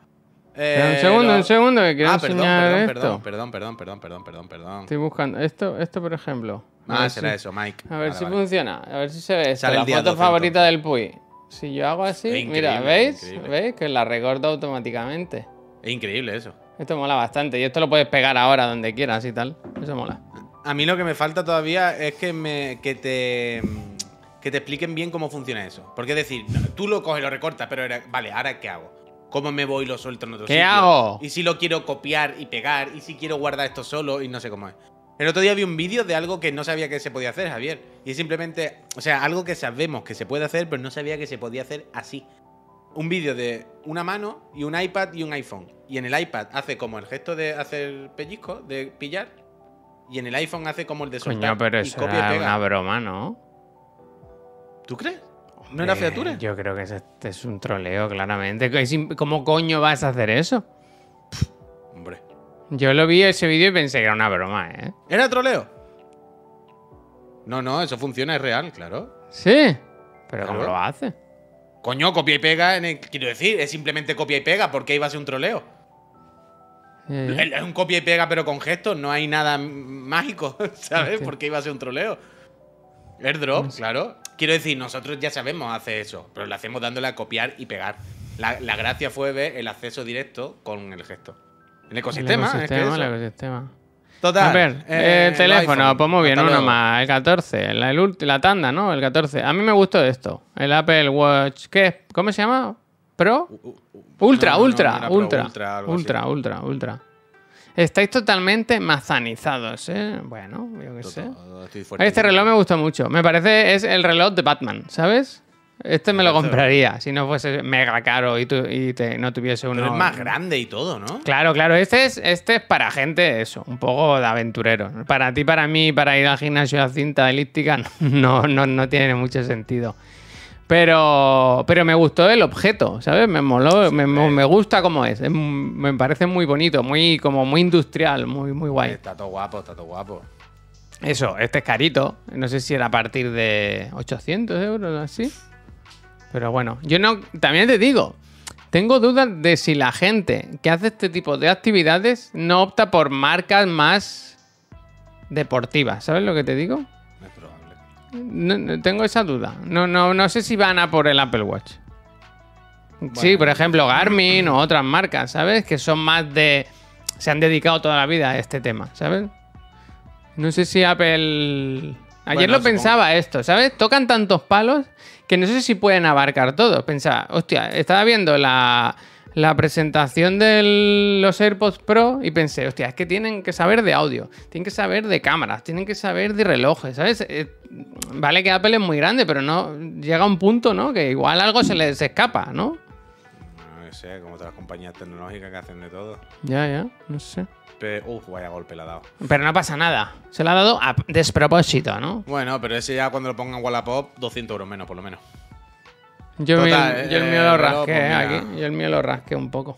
Eh, un segundo, lo- un segundo, que quiero Ah, perdón, enseñar perdón, esto. perdón, perdón, perdón, perdón, perdón, perdón, perdón. Estoy buscando. Esto, esto por ejemplo. Ah, será si- eso, Mike. A ver Vale, si vale. funciona. A ver si se ve esto. Sale La foto 12 favorita entonces. del Puy. Si yo hago así, mira, ¿veis? ¿Veis? Que la recorta automáticamente. Es increíble eso. Esto mola bastante. Y esto lo puedes pegar ahora donde quieras y tal. Eso mola. A mí lo que me falta todavía es que, me, que te que te expliquen bien cómo funciona eso. Porque es decir, no, tú lo coges, lo recortas, pero era- vale, ¿ahora qué hago? ¿Cómo me voy y lo suelto en otro ¿Qué sitio? hago? Y si lo quiero copiar y pegar, y si quiero guardar esto solo y no sé cómo es. El otro día vi un vídeo de algo que no sabía que se podía hacer, Javier. Y es simplemente, o sea, algo que sabemos que se puede hacer, pero no sabía que se podía hacer así. Un vídeo de una mano y un iPad y un iPhone. Y en el iPad hace como el gesto de hacer pellizco, de pillar. Y en el iPhone hace como el de soltar. Coño, pero y eso copia y era pega. una broma, ¿no? ¿Tú crees? ¿No era featura? Yo creo que es, este es un troleo, claramente. ¿Cómo coño vas a hacer eso? Hombre. Yo lo vi ese vídeo y pensé que era una broma, ¿eh? ¿Era troleo? No, no, eso funciona, es real, claro. Sí. Pero ¿cómo lo hace? Coño, copia y pega, en el- quiero decir, es simplemente copia y pega, porque iba a ser un troleo. Es un copia y pega, pero con gestos, no hay nada mágico, ¿sabes? Hostia. Porque iba a ser un troleo. Airdrop, claro. quiero decir, nosotros ya sabemos hacer eso, pero lo hacemos dándole a copiar y pegar. La, la gracia fue ver el acceso directo con el gesto. El ecosistema, el es que ecosistema, eso. el ecosistema. Total. A ver, eh, el teléfono, iPhone. pues muy bien, Hasta uno luego. más, el 14, la, el la tanda, ¿no? El 14. A mí me gustó esto, el Apple Watch, ¿qué? ¿Cómo se llama? ¿Pro? Ultra, No, no, no, ultra, no era Pro, ultra, Ultra, ultra, así. ultra, ultra. Estáis totalmente mazanizados, ¿eh? Bueno, yo qué sé. Todo. Este reloj me gustó mucho. Me parece es el reloj de Batman, ¿sabes? Este me lo compraría si no fuese mega caro y, tu- y te- no tuviese uno. Pero es más grande y todo, ¿no? Claro, claro. Este es, este es para gente, eso, un poco de aventurero. Para ti, para mí, para ir al gimnasio a cinta elíptica, no, no, no tiene mucho sentido. Pero, pero me gustó el objeto, ¿sabes? Me moló, me, me- me gusta cómo es. Me parece muy bonito, muy, como muy industrial, muy, muy guay. Está todo guapo, está todo guapo. Eso, este es carito. No sé si era a partir de 800 euros o así. Pero bueno, yo no. También te digo, tengo dudas de si la gente que hace este tipo de actividades no opta por marcas más deportivas. ¿Sabes lo que te digo? Es probable. No, no, tengo esa duda. No, no, no sé si van a por el Apple Watch. sí, por ejemplo, Garmin o otras marcas, ¿sabes? Que son más de. Se han dedicado toda la vida a este tema, ¿sabes? No sé si Apple. Ayer Bueno, lo supongo- pensaba esto, ¿sabes? Tocan tantos palos que no sé si pueden abarcar todo. Pensaba, hostia, estaba viendo la, la presentación de los AirPods Pro y pensé, hostia, es que tienen que saber de audio, tienen que saber de cámaras, tienen que saber de relojes, ¿sabes? Eh, vale que Apple es muy grande, pero no llega un punto, ¿no? Que igual algo se les escapa, ¿no? No sé, como otras compañías tecnológicas que hacen de todo. Ya, ya, no sé. Pero, uf, vaya golpe le ha dado. Pero no pasa nada. Se lo ha dado a despropósito, ¿no? Bueno, pero ese ya cuando lo pongan Wallapop, 200 euros menos, por lo menos. Yo, Total, mi- yo el eh, mío lo reloj, rasqué mira. aquí. Yo el mío lo rasqué un poco.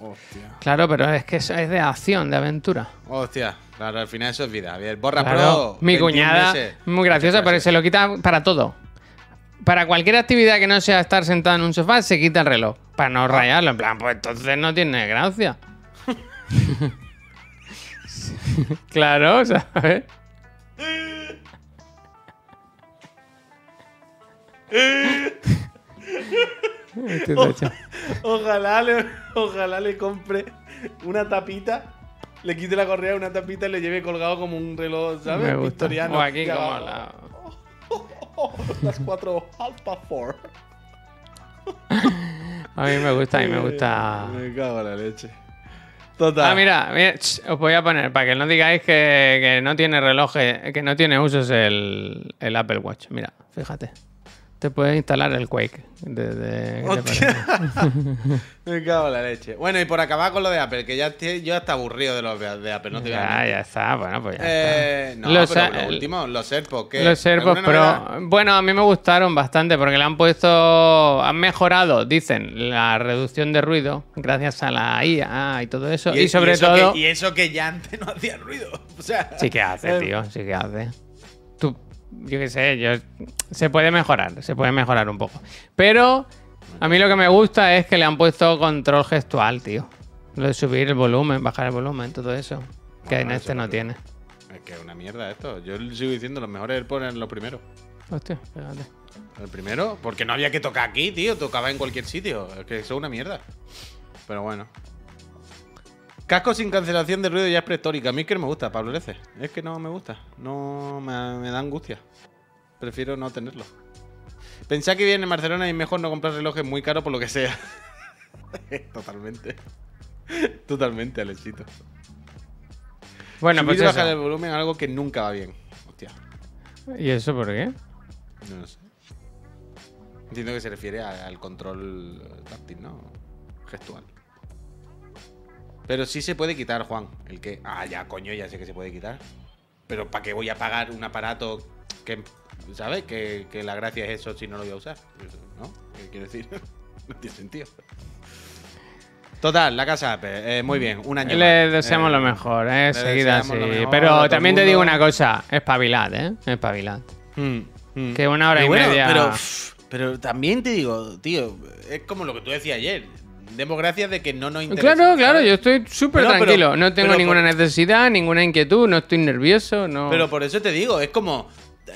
Hostia. Claro, pero es que es de acción, de aventura. Hostia, claro, al final eso es vida. Borra Claro, Pro. mi 21 cuñada, meses. muy graciosa, pero se lo quita para todo. Para cualquier actividad que no sea estar sentado en un sofá, se quita el reloj. Para no rayarlo. En plan, pues entonces no tiene gracia. claro, ¿sabes? Este tacho. Ojalá le, ojalá le compre una tapita, le quite la correa, una tapita y le lleve colgado como un reloj, ¿sabes? Me gusta. Victoriano. O aquí como la... Las cuatro alfa four. A mí me gusta, a mí me gusta... Me cago en la leche. Ah, mira, mira, os voy a poner, para que no digáis que, que no tiene relojes, que no tiene usos el, el Apple Watch. Mira, fíjate. Te puedes instalar el Quake. de-. Me cago en la leche. Bueno, y por acabar con lo de Apple, que ya estoy, yo hasta aburrido de los de de Apple, no te a ya, ya está, bueno, pues ya Eh, no, Los pero lo el- último, los AirPods. ¿qué? está. Los AirPods. Pro, bueno, a mí me gustaron bastante porque le han puesto, han mejorado, dicen, la reducción de ruido gracias a la IA y todo eso. Y, sobre eso todo... Que, y eso que ya antes no hacía ruido. O sea, Sí que hace, eh, tío, sí que hace. Tú, yo qué sé, yo, se puede mejorar, se puede mejorar un poco. Pero a mí lo que me gusta es que le han puesto control gestual, tío. Lo de subir el volumen, bajar el volumen, todo eso. Que en este no tiene. Es que es una mierda esto. Yo sigo diciendo, los mejores AirPods eran los primeros. Hostia, fíjate. El primero, porque no había que tocar aquí, tío. Tocaba en cualquier sitio. Es que eso es una mierda. Pero bueno. Casco sin cancelación de ruido ya es prehistórica. A mí es que no me gusta, Pablo Lece. Es que no me gusta. No me, me da angustia. Prefiero no tenerlo. Pensá que viene en Barcelona y es mejor no comprar relojes muy caros por lo que sea. Totalmente. Totalmente, Alexito. Bueno, Subir pues y bajar el volumen algo que nunca va bien. Hostia, ¿Y eso por qué? no lo sé. Entiendo que se refiere a- al control táctil, ¿no? Gestual. Pero sí se puede quitar, Juan. El que. Ah, ya, coño, ya sé que se puede quitar. Pero ¿para qué voy a pagar un aparato que. ¿Sabes? Que, que la gracia es eso si no lo voy a usar. ¿No? ¿Qué quiero decir? no tiene sentido. Total, la casa Apple. eh, muy bien, un año. Le más. deseamos Eh, lo mejor, ¿eh? le Seguida deseamos lo sí. mejor Pero también te digo una cosa, espabilad, ¿eh? Espabilad. Mm, mm. Que una hora y bueno, media- Pero, pero también te digo, tío, es como lo que tú decías ayer. Demos gracias de que no nos interesa. Claro, claro, ¿sabes? yo estoy súper pero- tranquilo. no tengo pero ninguna por- necesidad, ninguna inquietud, no estoy nervioso, no. Pero por eso te digo, es como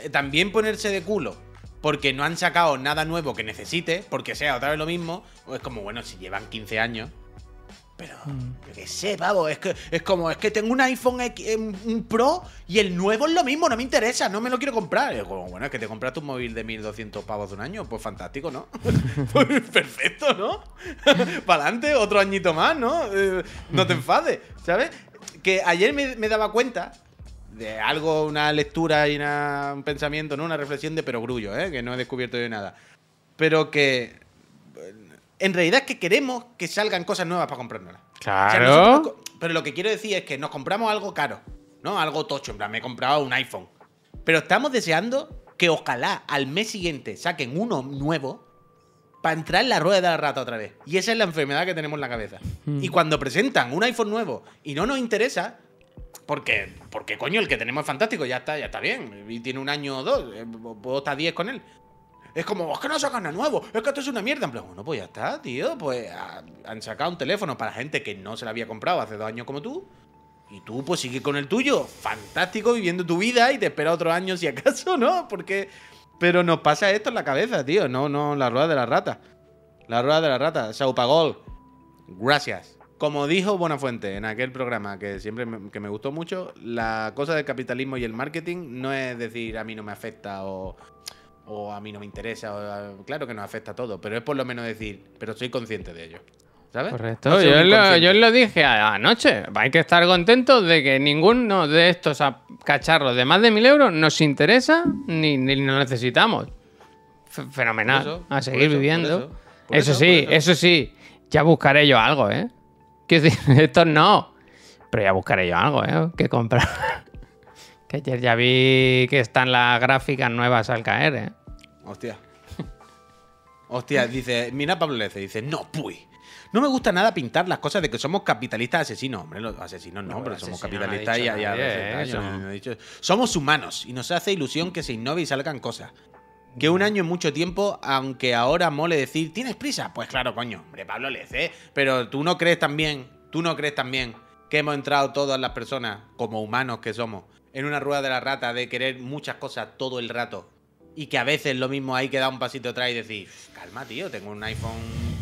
eh, también ponerse de culo porque no han sacado nada nuevo que necesite, porque sea otra vez lo mismo, o es como, bueno, si llevan 15 años. Pero, yo qué sé, pavo, es que es como, es que tengo un iPhone X- eh, un Pro y el nuevo es lo mismo, no me interesa, no me lo quiero comprar. Y es como, bueno, es que te compras tu móvil de 1200 pavos de un año, pues fantástico, ¿no? Pues perfecto, ¿no? Para adelante, otro añito más, ¿no? Eh, no te enfades, ¿sabes? Que ayer me, daba cuenta de algo, una lectura y un pensamiento, ¿no? Una reflexión de perogrullo, ¿eh? Que no he descubierto yo nada. Pero que en realidad es que queremos que salgan cosas nuevas para comprárnoslas. O sea, Claro. nosotros pero lo que quiero decir es que nos compramos algo caro, ¿no? Algo tocho. En plan, me he comprado un iPhone. Pero estamos deseando que ojalá al mes siguiente saquen uno nuevo para entrar en la rueda de la rata otra vez. Y esa es la enfermedad que tenemos en la cabeza. Y cuando presentan un iPhone nuevo y no nos interesa, porque, porque coño, el que tenemos es fantástico, ya está, ya está bien. Y tiene un año o dos, eh, puedo estar 10 con él. Es como, es que no sacan nada nuevo, es que esto es una mierda. En plan, bueno, pues ya está, tío. Pues ah, han sacado un teléfono para gente que no se lo había comprado hace dos años como tú. Y tú, pues sigue con el tuyo. Fantástico, viviendo tu vida y te espera otro año si acaso, ¿no? Porque. Pero nos pasa esto en la cabeza, tío. No, no, la rueda de la rata. La rueda de la rata. Saupagol. Gracias. Como dijo Buenafuente en aquel programa que siempre que me gustó mucho, la cosa del capitalismo y el marketing no es decir a mí no me afecta o, o a mí no me interesa. o- claro que nos afecta a todo, pero es por lo menos decir, pero soy consciente de ello. ¿Sabes? Correcto. No yo, lo, yo lo dije anoche. Hay que estar contentos de que ninguno de estos cacharros de más de mil euros nos interesa ni, ni lo necesitamos. F- fenomenal. Eso, a seguir eso, por viviendo. eso, por eso, eso, sí, eso. eso sí. Ya buscaré yo algo, ¿eh? Quiero decir, estos no. Pero ya buscaré yo algo, ¿eh? Que comprar. que ayer ya vi que están las gráficas nuevas al caer, ¿eh? Hostia. Hostia, dice, mira Pablo Lece, dice, no, puy. No me gusta nada pintar las cosas de que somos capitalistas asesinos. Hombre, los asesinos no, No, pero somos asesino capitalistas y, dicho y a nadie, veces ¿eh? no dicho- Somos humanos y nos hace ilusión que se innove y salgan cosas. Que un año es mucho tiempo, aunque ahora mole decir, ¿tienes prisa? Pues claro, coño, hombre, Pablo Lece. Pero tú no crees también, tú no crees también que hemos entrado todas las personas, como humanos que somos, en una rueda de la rata de querer muchas cosas todo el rato. Y que a veces lo mismo hay que dar un pasito atrás y decir, calma, tío, tengo un iPhone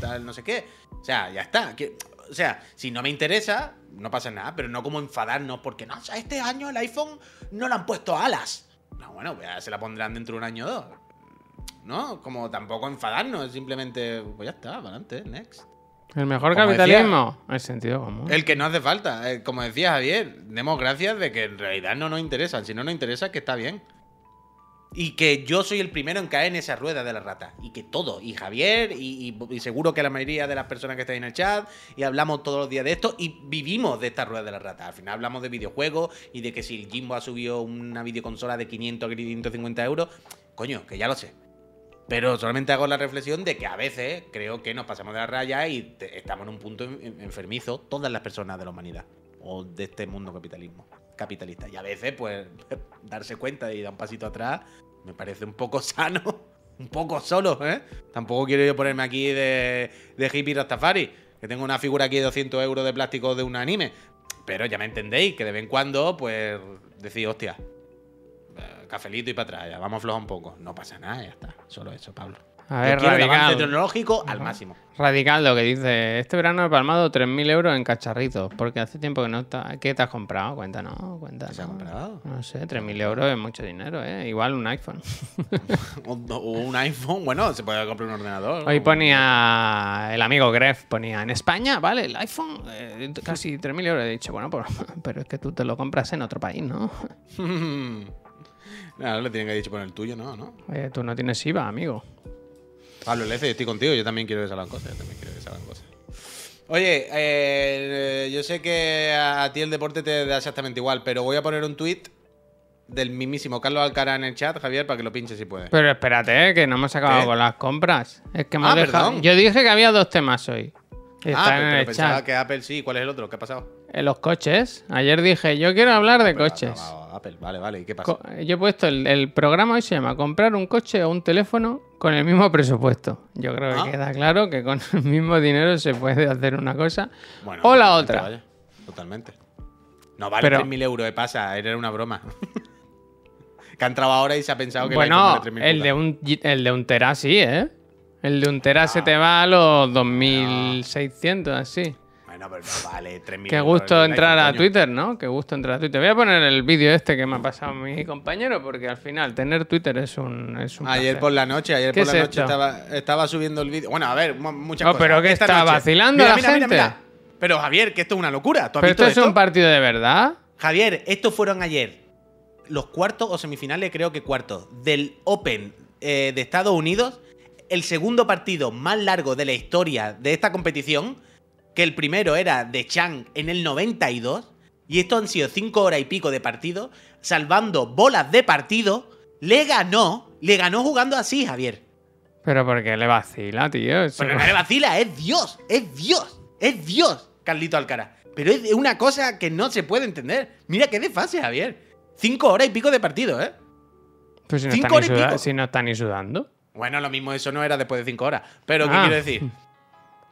tal, no sé qué. O sea, ya está. que- o sea, si no me interesa, no pasa nada, pero no como enfadarnos porque no, o sea, este año el iPhone no le han puesto alas. No, bueno, pues ya se la pondrán dentro de un año o dos. ¿No? Como tampoco enfadarnos, simplemente, pues ya está, para adelante, next. El mejor Como capitalismo. El sentido común. El que no hace falta. eh, como decía Javier, demos gracias de que en realidad no nos interesan. Si no nos interesa, que está bien. Y que yo soy el primero en caer en esa rueda de la rata. Y que todo, y Javier, y, seguro que la mayoría de las personas que están en el chat, y hablamos todos los días de esto, y vivimos de esta rueda de la rata. Al final hablamos de videojuegos y de que si el Jimbo ha subido una videoconsola de 500 a 550 euros, coño, que ya lo sé. Pero solamente hago la reflexión de que a veces creo que nos pasamos de la raya y estamos en un punto en- en- enfermizo todas las personas de la humanidad o de este mundo capitalismo capitalista. Y a veces, pues, darse cuenta y dar un pasito atrás me parece un poco sano, un poco solo, ¿eh? Tampoco quiero yo ponerme aquí de, de hippie Rastafari, que tengo una figura aquí de 200 euros de plástico de un anime. Pero ya me entendéis, que de vez en cuando, pues, decís, hostia, eh, cafelito y para atrás, ya vamos floja un poco. No pasa nada, ya está. Solo eso, Pablo. A ver, quiero el avance radical. tecnológico al máximo. Radical lo que dice. Este verano he palmado 3.000 euros en cacharritos. Porque hace tiempo que no está. ¿Qué te has comprado? Cuéntanos, cuéntanos. ¿Qué se ha comprado? No sé, 3.000 euros es mucho dinero, ¿eh? Igual un iPhone. O, un iPhone, bueno, se puede comprar un ordenador. Hoy ponía el amigo Gref, ponía en España, vale, el iPhone, eh, casi 3.000 euros. He dicho, bueno, pues, pero es que tú te lo compras en otro país, ¿no? Nada, le tienen que haber dicho poner el tuyo, ¿no? ¿no? Eh, tú no tienes IVA, amigo. Pablo Lece, yo estoy contigo, yo también quiero que salgan cosas, yo también quiero que salgan cosas. Oye, eh, yo sé que a ti el deporte te da exactamente igual, pero voy a poner un tweet del mismísimo Carlos Alcaraz en el chat, Javier, para que lo pinches si puedes. Pero espérate, eh, que no hemos acabado ¿Qué? con las compras. Es que hemos Ah, dejado- perdón. Yo dije que había dos temas hoy. ah, Están en pero el pensaba chat. que Apple sí, ¿cuál es el otro? ¿Qué ha pasado? En los coches. Ayer dije, yo quiero hablar de coches. va, Apple, vale, vale, ¿y qué pasa? Co- Yo he puesto el, el programa hoy se llama Comprar un coche o un teléfono con el mismo presupuesto. Yo creo que Ah. queda claro que con el mismo dinero se puede hacer una cosa Bueno, o la otra. vaya, totalmente. No vale Pero- 3.000 euros, eh, pasa, era una broma. que ha entrado ahora y se ha pensado que Bueno, 3.000 el de, un, el de un tera sí, ¿eh? El de un tera se te va a los 2600, así. Bueno, pero no vale 3.000 Qué gusto entrar a. Twitter, ¿no? Qué gusto entrar a Twitter. Voy a poner el vídeo este que me ha pasado mi compañero, porque al final tener Twitter es un, es un Ayer placer. por la noche, ayer ¿Qué por la es noche estaba, estaba subiendo el vídeo. Bueno, a ver, mu- muchas No, cosas. pero que Esta está noche- vacilando Mira, la mira, gente. mira. Pero Javier, que esto es una locura. ¿Tú has Pero visto esto es un partido de verdad. Javier, estos fueron ayer los cuartos o semifinales, creo que cuartos, del Open eh, de Estados Unidos. El segundo partido más largo de la historia de esta competición, que el primero era de Chang en el 92. Y estos han sido cinco horas y pico de partido, salvando bolas de partido. Le ganó, le ganó jugando así, Javier. Pero porque le vacila, tío. Eso- Pero no le vacila, es Dios, es Dios, es Dios, Carlito Alcaraz. Pero es una cosa que no se puede entender. Mira qué desfase, Javier. Cinco horas y pico de partido, ¿eh? Pues si no, cinco ni horas y pico. si no están ni sudando. Bueno, lo mismo eso no era después de cinco horas. Pero, ¿qué Ah. quiero decir?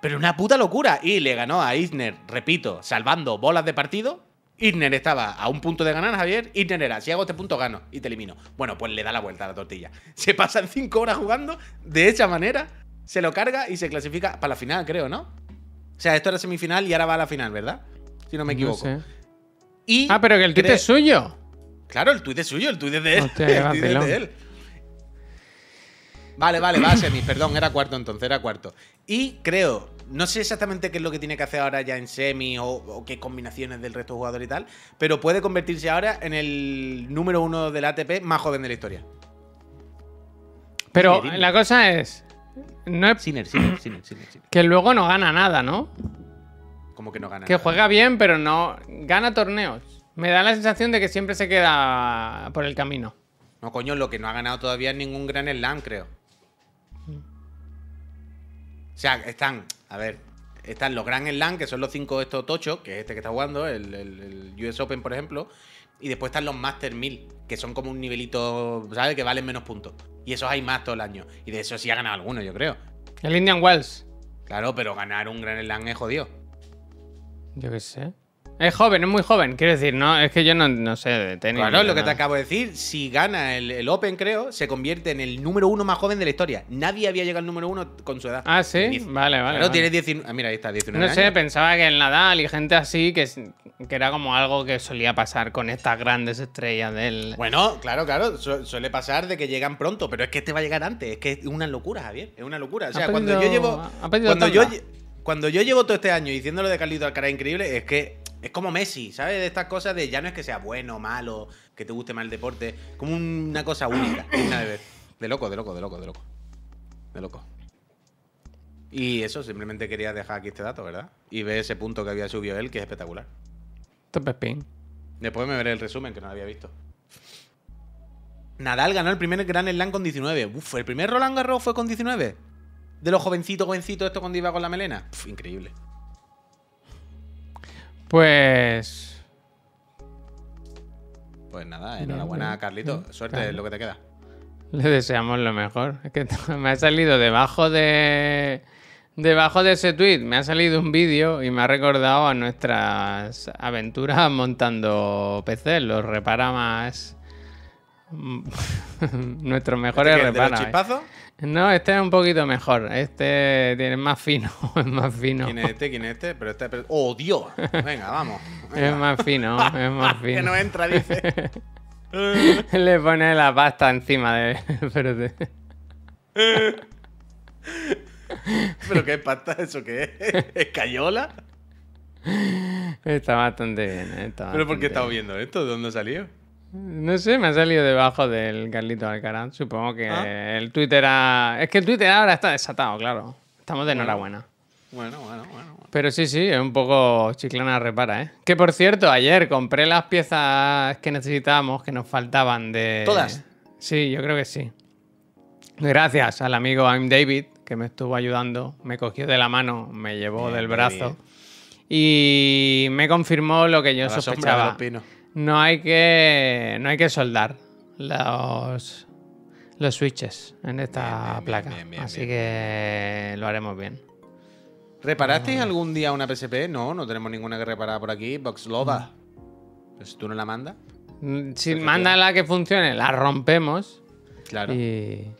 Pero una puta locura. Y le ganó a Isner, repito, salvando bolas de partido. Isner estaba a un punto de ganar, Javier. Isner era, si hago este punto, gano y te elimino. Bueno, pues le da la vuelta a la tortilla. Se pasan cinco horas jugando de esa manera, se lo carga y se clasifica para la final, creo, ¿no? O sea, esto era semifinal y ahora va a la final, ¿verdad? Si no me equivoco. No sé. Y Ah, pero que el tweet es suyo. Claro, el tuit es suyo, el tuit es de él. Hostia, el tuit es de él. Vale, vale, va a semis, perdón, era cuarto entonces, era cuarto. Y creo, no sé exactamente qué es lo que tiene que hacer ahora ya en semi o, o qué combinaciones del resto de jugadores y tal, pero puede convertirse ahora en el número uno del ATP más joven de la historia. Pero la cosa es. No es Sinner, Sinner, Sinner, Sinner, Sinner. que luego no gana nada, ¿no? Como que no gana. Que nada. juega bien, pero no gana torneos. Me da la sensación de que siempre se queda por el camino. No, coño, lo que no ha ganado todavía es ningún Gran Slam, creo. O sea, están, a ver, están los Grand Slam, que son los cinco estos tochos, que es este que está jugando, el, el- el US Open, por ejemplo. Y después están los Master 1000, que son como un nivelito, ¿sabes? Que valen menos puntos. Y esos hay más todo el año. Y de eso sí ha ganado alguno, yo creo. El Indian Wells. Claro, pero ganar un Grand Slam es jodido. Yo qué sé. Es joven, es muy joven. Quiero decir, no, es que yo no, no sé de tenis. Claro, lo que te acabo de decir. Si gana el, el Open, creo, se convierte en el número uno más joven de la historia. Nadie había llegado al número uno con su edad. Ah, sí. Vale, vale. Claro, vale. tiene 19. ah, mira, ahí está, 19 No sé, años. pensaba que el Nadal y gente así, que, que era como algo que solía pasar con estas grandes estrellas del. Bueno, claro, claro. su- suele pasar de que llegan pronto, pero es que este va a llegar antes. Es que es una locura, Javier. Es una locura. O sea, Ha cuando pedido- yo llevo. ha Cuando yo, cuando yo llevo todo este año diciendo lo de Carlito Alcaraz increíble, es que es como Messi, ¿sabes? De estas cosas de ya no es que sea bueno, malo, que te guste más el deporte. Como una cosa única, digna de ver. De loco, de loco, de loco, de loco. De loco. Y eso, simplemente quería dejar aquí este dato, ¿verdad? Y ver ese punto que había subido él, que es espectacular. Top spin. Después me veré el resumen, que no lo había visto. Nadal ganó el primer Grand Slam con 19. Uf, ¿el primer Roland Garros fue con 19? De los jovencitos, jovencitos, esto cuando iba con la melena. Uf, increíble. Pues. Pues nada, enhorabuena, Carlito. Suerte Claro. es lo que te queda. Le deseamos lo mejor. Es que me ha salido debajo de. Debajo de ese tweet me ha salido un vídeo y me ha recordado a nuestras aventuras montando PC. Los repara más. Nuestros mejores ¿Este qué, de los repara. chispazos? No, este es un poquito mejor. Este tiene más fino. Es más fino. ¿Quién es este? ¿Quién es este? Pero este. pero- ¡Oh, Dios! Venga, vamos. venga. Es más fino, es más que no fino. entra, dice. Le pone la pasta encima de. Espérate. ¿Pero qué pasta eso qué es? ¿Escayola? Está bastante bien. eh, ¿Pero por qué estamos viendo esto? ¿De dónde salió? No sé, me ha salido debajo del Carlito Alcaraz. Supongo que Ah. el Twitter ha... Es que el Twitter ahora está desatado, claro. Estamos de enhorabuena. Bueno, bueno, bueno. bueno. Pero sí, sí, es un poco chiclana repara, ¿eh? Que por cierto, ayer compré las piezas que necesitábamos, que nos faltaban de... ¿Todas? Sí, yo creo que sí. Gracias al amigo I'm David, que me estuvo ayudando, me cogió de la mano, me llevó Bien, del brazo y me confirmó lo que yo A sospechaba. No hay que, no hay que soldar los, los switches en esta Bien, placa. bien, bien, Así que lo haremos bien. ¿Reparasteis algún día una PSP? No, no tenemos ninguna que reparar por aquí. Boxlova. Pues tú no la mandas. Mm, Si manda la que funcione, la rompemos. Claro. Y.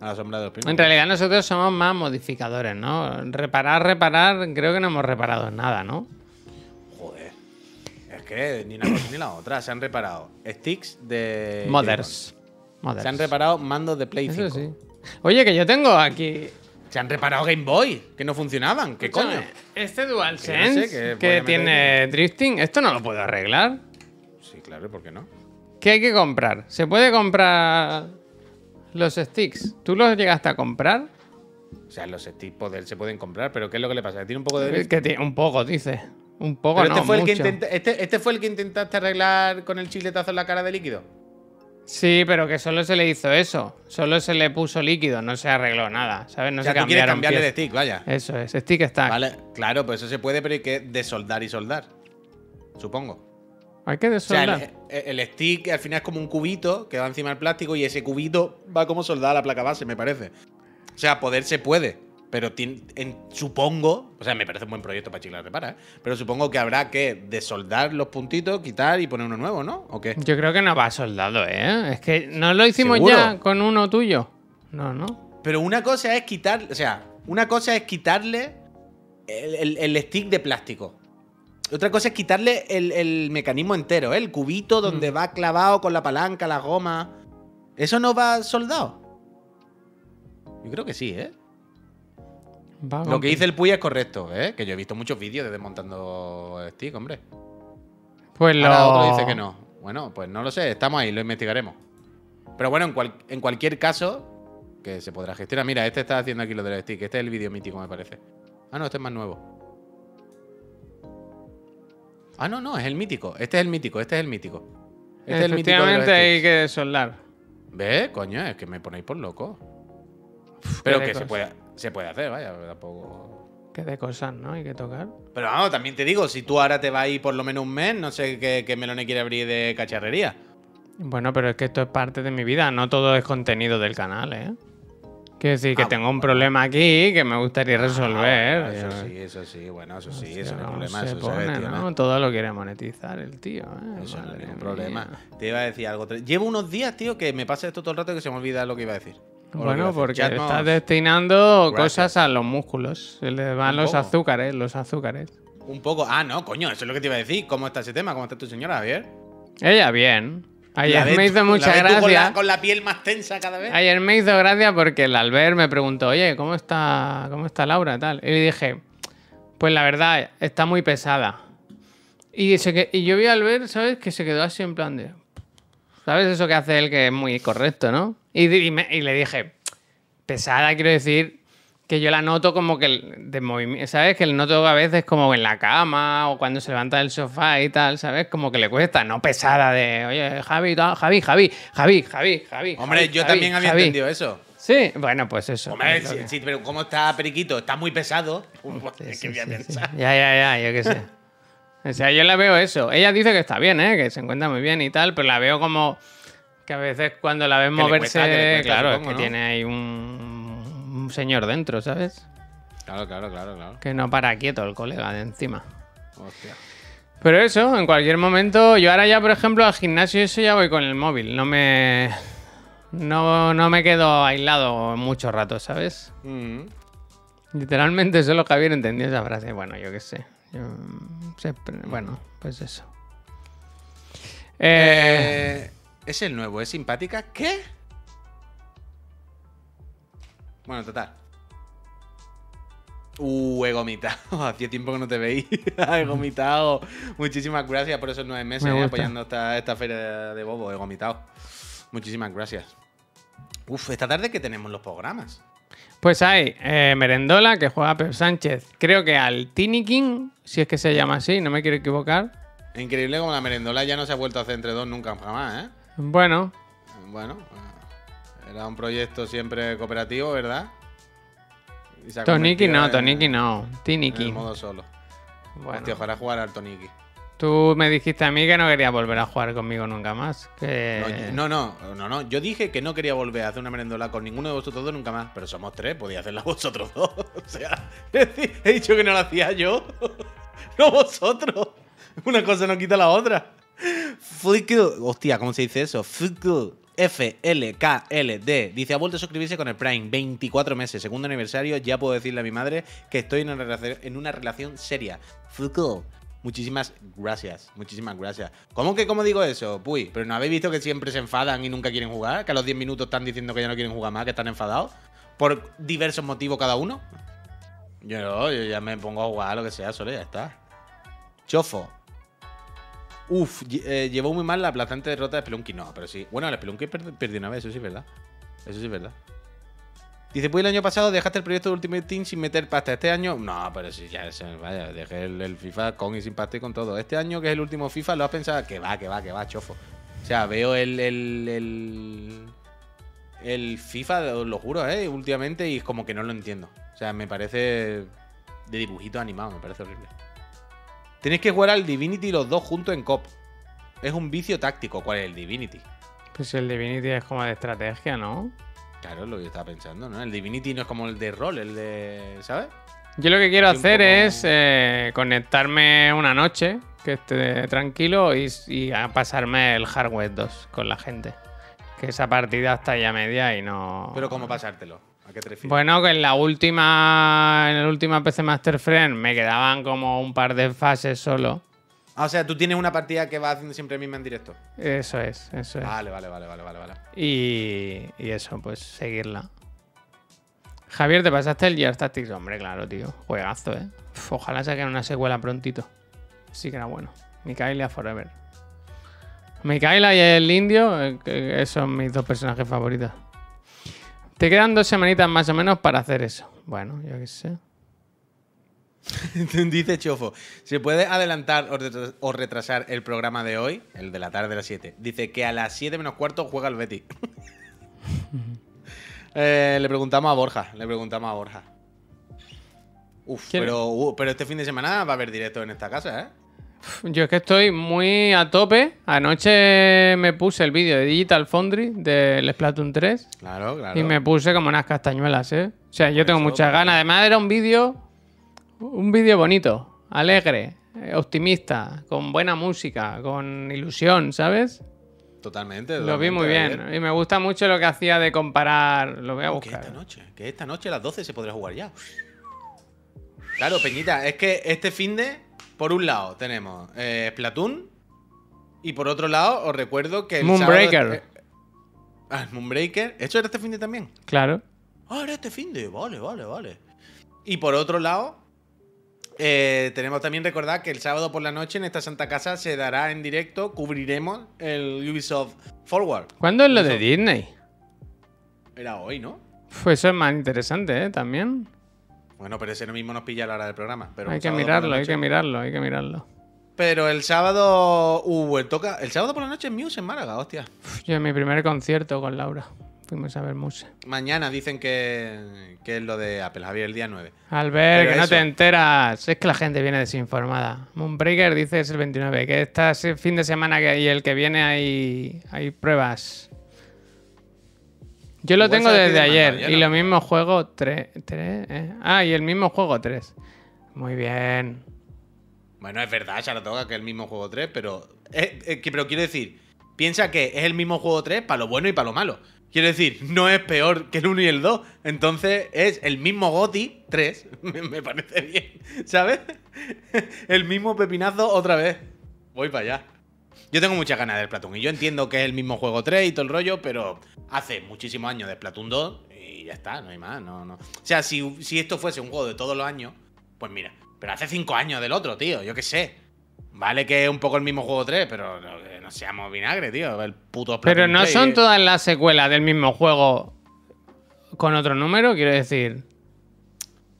A la sombra de los primos. En realidad nosotros somos más modificadores, ¿no? Reparar, reparar, creo que no hemos reparado nada, ¿no? Es que ni una cosa ni la otra. Se han reparado sticks de. Mothers. Se han reparado mandos de Play 5. Eso sí. Oye, que yo tengo aquí. Se han reparado Game Boy, que no funcionaban. ¿Qué coño? Este DualSense Que no sé, que tiene drifting, esto no lo puedo arreglar. Sí, claro, ¿por qué no? ¿Qué hay que comprar? ¿Se puede comprar los sticks? ¿Tú los llegaste a comprar? O sea, los sticks poder se pueden comprar, pero ¿qué es lo que le pasa? ¿Tiene un poco de drift? Que tiene un poco, dice. Un poco, Pero no, este, fue el que mucho. intenta- este, este fue el que intentaste arreglar con el chiletazo en la cara de líquido. Sí, pero que solo se le hizo eso. Solo se le puso líquido, no se arregló nada, ¿sabes? No o sea, se tú quieres cambiaron cambiarle de stick, vaya. Eso es, stick está. Vale, claro, pues eso se puede, pero hay que desoldar y soldar. Supongo. Hay que O sea, desoldar. el, el stick al final es como un cubito que va encima del plástico y ese cubito va como soldado a la placa base, me parece. O sea, poder se puede, pero en- supongo, o sea, me parece un buen proyecto para Chicla Repara, ¿eh? pero supongo que habrá que desoldar los puntitos, quitar y poner uno nuevo, ¿no? ¿O qué? Yo creo que no va soldado, ¿eh? Es que no lo hicimos ¿Seguro? ya con uno tuyo. No, no. Pero una cosa es quitar, o sea, una cosa es quitarle el, el- el stick de plástico. Otra cosa es quitarle el, el mecanismo entero, ¿eh? el cubito donde Mm. va clavado con la palanca, la goma. ¿Eso no va soldado? Yo creo que sí, ¿eh? Va Lo que dice el Puy es correcto, ¿eh? Que yo he visto muchos vídeos de desmontando stick, hombre. Pues lo. Ahora otro dice que no. Bueno, pues no lo sé, estamos ahí, lo investigaremos. Pero bueno, en, cual- en cualquier caso, que se podrá gestionar. Mira, este está haciendo aquí lo del stick. Este es el vídeo mítico, me parece. Ah, no, este es más nuevo. Ah, no, no, es el mítico. Este es el mítico, este es el mítico. Este es el mítico. Efectivamente hay que soldar. ¿Ves? Coño, es que me ponéis por loco. Pero qué que se puede, se puede hacer, vaya, tampoco. Qué de cosas, ¿no? Hay que tocar. Pero vamos, también te digo, si tú ahora te vas a ir por lo menos un mes, no sé qué, qué melone quiere abrir de cacharrería. Bueno, pero es que esto es parte de mi vida, no todo es contenido del canal, ¿eh? Quiero decir que Ah, tengo un problema aquí que me gustaría resolver. Ah, eso Yo- sí, eso sí, bueno, eso sí, Hostia, eso no es problema, se eso pone, gestiona. ¿no? Todo lo quiere monetizar el tío, ¿eh? Eso no es ningún problema. Te iba a decir algo. Llevo unos días, tío, que me pasa esto todo el rato que se me olvida lo que iba a decir. Bueno, porque Chatmos, estás destinando Gracias. cosas a los músculos. Se le van los poco. azúcares, los azúcares. Un poco. Ah, no, coño, eso es lo que te iba a decir. ¿Cómo está ese tema? ¿Cómo está tu señora, Javier? Ella bien. Ayer me hizo mucha gracia. Con la, con la piel más tensa cada vez. Ayer me hizo gracia porque el Albert me preguntó, oye, ¿cómo está, cómo está Laura? Tal. Y le dije, pues la verdad, está muy pesada. Y, que- y yo vi a Albert, ¿sabes? Que se quedó así en plan de. ¿Sabes eso que hace él que es muy correcto, no? Y, y me- y le dije, pesada, quiero decir que yo la noto como que el- de movimiento, ¿sabes? Que el noto a veces como en la cama o cuando se levanta del sofá y tal, ¿sabes? Como que le cuesta, no pesada de, oye, Javi, Javi, Javi, Javi, Javi, Javi. Hombre, Javi, yo Javi, también había Javi". entendido eso. Sí, bueno, pues eso. Hombre, es sí, que- sí, pero ¿cómo está Periquito? Está muy pesado. Sí, Es sí, que voy a pensar. Ya, ya, ya, yo qué sé. O sea, yo la veo eso. Ella dice que está bien, ¿eh? Que se encuentra muy bien y tal, pero la veo como que a veces cuando la ves Que moverse, cuesta, que le cuesta, claro, supongo, es que ¿no? tiene ahí un, un señor dentro, ¿sabes? Claro, claro, claro, claro. Que no para quieto el colega de encima. Hostia. Pero eso, en cualquier momento, yo ahora ya, por ejemplo, al gimnasio eso ya voy con el móvil. No me. No, no me quedo aislado mucho rato, ¿sabes? Mm. Literalmente solo Javier entendió esa frase. Bueno, yo qué sé. Yo, bueno, pues eso. Eh, Eh, es el nuevo, es simpática. ¿Qué? Bueno, total. Uh, he vomitado. Hacía tiempo que no te veí. he vomitado. Muchísimas gracias por esos nueve meses Me apoyando esta, esta feria de bobo. He vomitado. Muchísimas gracias. Uf, esta tarde que tenemos los programas. pues hay eh, Merendola, que juega Pep Sánchez. Creo que al Tiny King, si es que se llama así, no me quiero equivocar. Increíble como la merendola ya no se ha vuelto a hacer entre dos nunca jamás, ¿eh? Bueno, Bueno, eh, era un proyecto siempre cooperativo, ¿verdad? Toniki no, Toniki no. Tiny En modo solo. Bueno, Hostia, ojalá jugar al Toniki. tú me dijiste a mí que no querías volver a jugar conmigo nunca más. Que... No, no, no, no. Yo dije que no quería volver a hacer una merendola con ninguno de vosotros dos nunca más. Pero somos tres, podía hacerla vosotros dos. O sea, he dicho que no la hacía yo. no vosotros. Una cosa no quita la otra. Flickr. Hostia, ¿cómo se dice eso? Flickr. FLKLD. Dice, ha vuelto a suscribirse con el Prime. 24 meses, segundo aniversario. Ya puedo decirle a mi madre que estoy en una relación, seria. Flickr. Muchísimas gracias, muchísimas gracias. ¿Cómo que cómo digo eso? Puy, pero ¿no habéis visto que siempre se enfadan y nunca quieren jugar? Que a los 10 minutos están diciendo que ya no quieren jugar más, que están enfadados. Por diversos motivos cada uno. Yo, yo ya me pongo a jugar lo que sea, solo ya está. Chofo. Uf, eh, llevó muy mal la aplastante derrota de Spelunky. No, pero sí. Bueno, el Spelunky perdi- perdió una vez, eso sí es verdad. Eso sí es verdad. Dice, pues el año pasado dejaste el proyecto de Ultimate Team sin meter pasta. Este año, no, pero sí, ya, vaya, dejé el, FIFA con y sin pasta y con todo. Este año, que es el último FIFA, lo has pensado que va, que va, que va, chofo. O sea, veo el. el, el, el FIFA, os lo juro, eh, últimamente, y es como que no lo entiendo. O sea, me parece de dibujito animado, me parece horrible. Tenéis que jugar al Divinity los dos juntos en COP. Es un vicio táctico. ¿Cuál es el Divinity? Pues el Divinity es como de estrategia, ¿no? Claro, es lo que yo estaba pensando, ¿no? El Divinity no es como el de rol, el de. ¿Sabes? Yo lo que quiero hacer poco- es eh, conectarme una noche, que esté tranquilo, y, y a pasarme el Hardware 2 con la gente. Que esa partida está ya media y no. Pero ¿cómo pasártelo? ¿A qué te refieres? Bueno, que en la última. En el última PC Master Friend me quedaban como un par de fases solo. Ah, o sea, tú tienes una partida que vas haciendo siempre misma en directo. Eso es, eso es. Vale, vale, vale, vale, vale, vale. Y, y eso, pues seguirla. Javier, ¿te pasaste el Gears Tactics? Hombre, claro, tío. Juegazo, ¿eh? Uf, ojalá saquen una secuela prontito. Sí que era bueno. Micaela Forever. Micaela y el indio, eh, que son mis dos personajes favoritos. Te quedan dos semanitas más o menos para hacer eso. Bueno, yo qué sé. Dice Chofo, ¿se puede adelantar o retras- o retrasar el programa de hoy? El de la tarde a las 7. Dice que a las 7 menos cuarto juega el Betty. Eh, le preguntamos a Borja, le preguntamos a Borja. Uf, ¿Quién- pero, uh, pero este fin de semana va a haber directo en esta casa, ¿eh? Yo es que estoy muy a tope. Anoche me puse el vídeo de Digital Foundry del Splatoon 3. Claro, claro. Y me puse como unas castañuelas, ¿eh? O sea, yo tengo Eso, muchas ganas. Además, era un vídeo. Un vídeo bonito, alegre, eh, optimista, con buena música, con ilusión, ¿sabes? Totalmente. Lo vi muy bien. Y me gusta mucho lo que hacía de comparar. Lo voy a que buscar. esta noche, que esta noche a las 12 se podrá jugar ya. Claro, Peñita, es que este fin de, por un lado, tenemos eh, Splatoon. Y por otro lado, os recuerdo que el Moonbreaker. sábado- eh, ah, Moonbreaker. ¿Esto era este fin de también? Claro. Ah, era este fin de. Vale, vale, vale. Y por otro lado, eh, tenemos también recordar que el sábado por la noche en esta Santa Casa se dará en directo, cubriremos el Ubisoft Forward. ¿Cuándo es lo de. Disney? Era hoy, ¿no? Pues eso es más interesante, ¿eh? También. Bueno, pero ese no mismo nos pilla a la hora del programa. Pero hay que mirarlo, hay que mirarlo, hay que mirarlo. Pero el sábado. Uh, el toca. El sábado por la noche es Muse en Málaga, hostia. Yo en mi primer concierto con Laura. Fuimos a ver Muse. Mañana dicen que, que es lo de Apple, Javier, el día 9. Albert, que no te enteras. Es que la gente viene desinformada. Moonbreaker dice que es el 29, que este fin de semana que, y el que viene hay, hay pruebas. Yo lo Igual tengo desde ayer y ¿no? lo mismo juego 3. Ah, y el mismo juego 3. Muy bien. Bueno, es verdad, ya lo toca que es el mismo juego 3, pero. eh, eh, que- pero quiero decir, piensa que es el mismo juego 3 para lo bueno y para lo malo. Quiero decir, no es peor que el 1 y el 2. Entonces es el mismo GOTI 3. Me, me parece bien, ¿sabes? el mismo pepinazo otra vez. Voy para allá. Yo tengo muchas ganas del Splatoon. Y yo entiendo que es el mismo juego 3 y todo el rollo, pero hace muchísimos años de Splatoon 2 y ya está, no hay más. No, no. O sea, si, si esto fuese un juego de todos los años, pues mira. Pero hace 5 años del otro, tío, yo qué sé. Vale que es un poco el mismo juego 3, pero no, no seamos vinagre, tío. El puto Pero Splatoon no 3, son eh. todas las secuelas del mismo juego con otro número, quiero decir.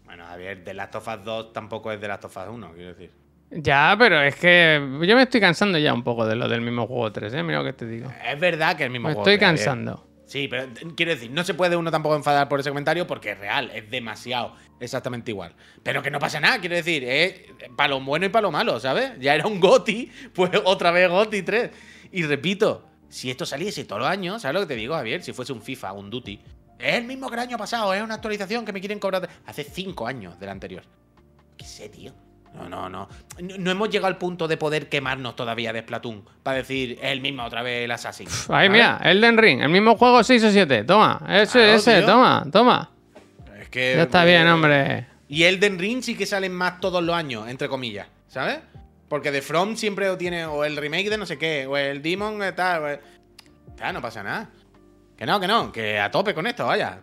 Bueno, Javier, The Last of Us 2 tampoco es The Last of Us 1, quiero decir. Ya, pero es que yo me estoy cansando ya un poco de lo del mismo juego 3, ¿eh? Mira lo que te digo. Es verdad que el mismo Me juego. estoy 3, Javier. cansando. Sí, pero eh, quiero decir, no se puede uno tampoco enfadar por ese comentario porque es real, es demasiado, exactamente igual. Pero que no pasa nada, quiero decir, es para lo bueno y para lo malo, ¿sabes? Ya era un GOTI, pues otra vez GOTI 3. Y repito, si esto saliese todos los años, ¿sabes lo que te digo, Javier? Si fuese un FIFA, un Duty, es el mismo que el año pasado, es una actualización que me quieren cobrar. Hace cinco años del anterior. ¿Qué sé, tío? No, no, no. No, hemos llegado al punto de poder quemarnos todavía de Splatoon para decir es el mismo otra vez el Assassin. Ahí, ¿sabes? mira, Elden Ring, el mismo juego 6 o 7. Toma, ese, Claro, ese, tío. toma, toma. Es que. Ya está bien, hombre. Y Elden Ring sí que salen más todos los años, entre comillas, ¿sabes? Porque de From siempre tiene o el remake de no sé qué, o el Demon eh, tal. o el- Claro, no pasa nada. Que no, que no, que a tope con esto, vaya.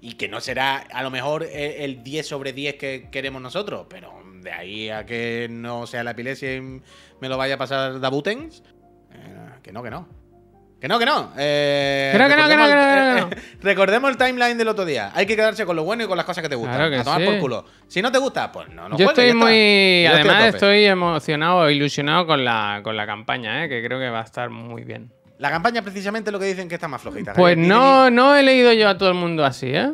Y que no será a lo mejor el, el 10 sobre 10 que queremos nosotros, pero de ahí a que no sea la epilepsia y me lo vaya a pasar Dabutens, eh, que no, que no. Que no, que no. Eh, Que no, que no, que no, recordemos que no, el- que no. recordemos el timeline del otro día. Hay que quedarse con lo bueno y con las cosas que te gustan. Claro que a tomar sí. por culo. Si no te gusta, pues no, no Yo juegues, estoy muy. Yo Además, tope. estoy emocionado, ilusionado con la, con la campaña, ¿eh? que creo que va a estar muy bien. La campaña precisamente lo que dicen que está más flojita. Pues no, no he leído yo a todo el mundo así, ¿eh?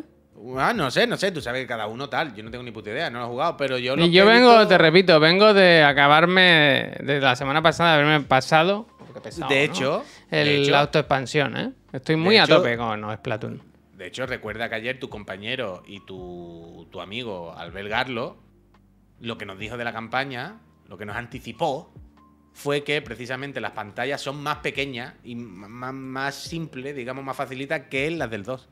Ah, no sé, no sé. Tú sabes que cada uno tal. Yo no tengo ni puta idea, no lo he jugado, pero yo Y yo vengo, visto- te repito, vengo de acabarme de la semana pasada, de haberme pasado. pesado, De ¿no? hecho, el de hecho- la autoexpansión, ¿eh? Estoy muy a hecho- tope con no, Splatoon. De hecho, recuerda que ayer tu compañero y tu, tu amigo Albert Garlo, lo que nos dijo de la campaña, lo que nos anticipó, fue que precisamente las pantallas son más pequeñas y más, más simples, digamos, más facilitas que las del 2.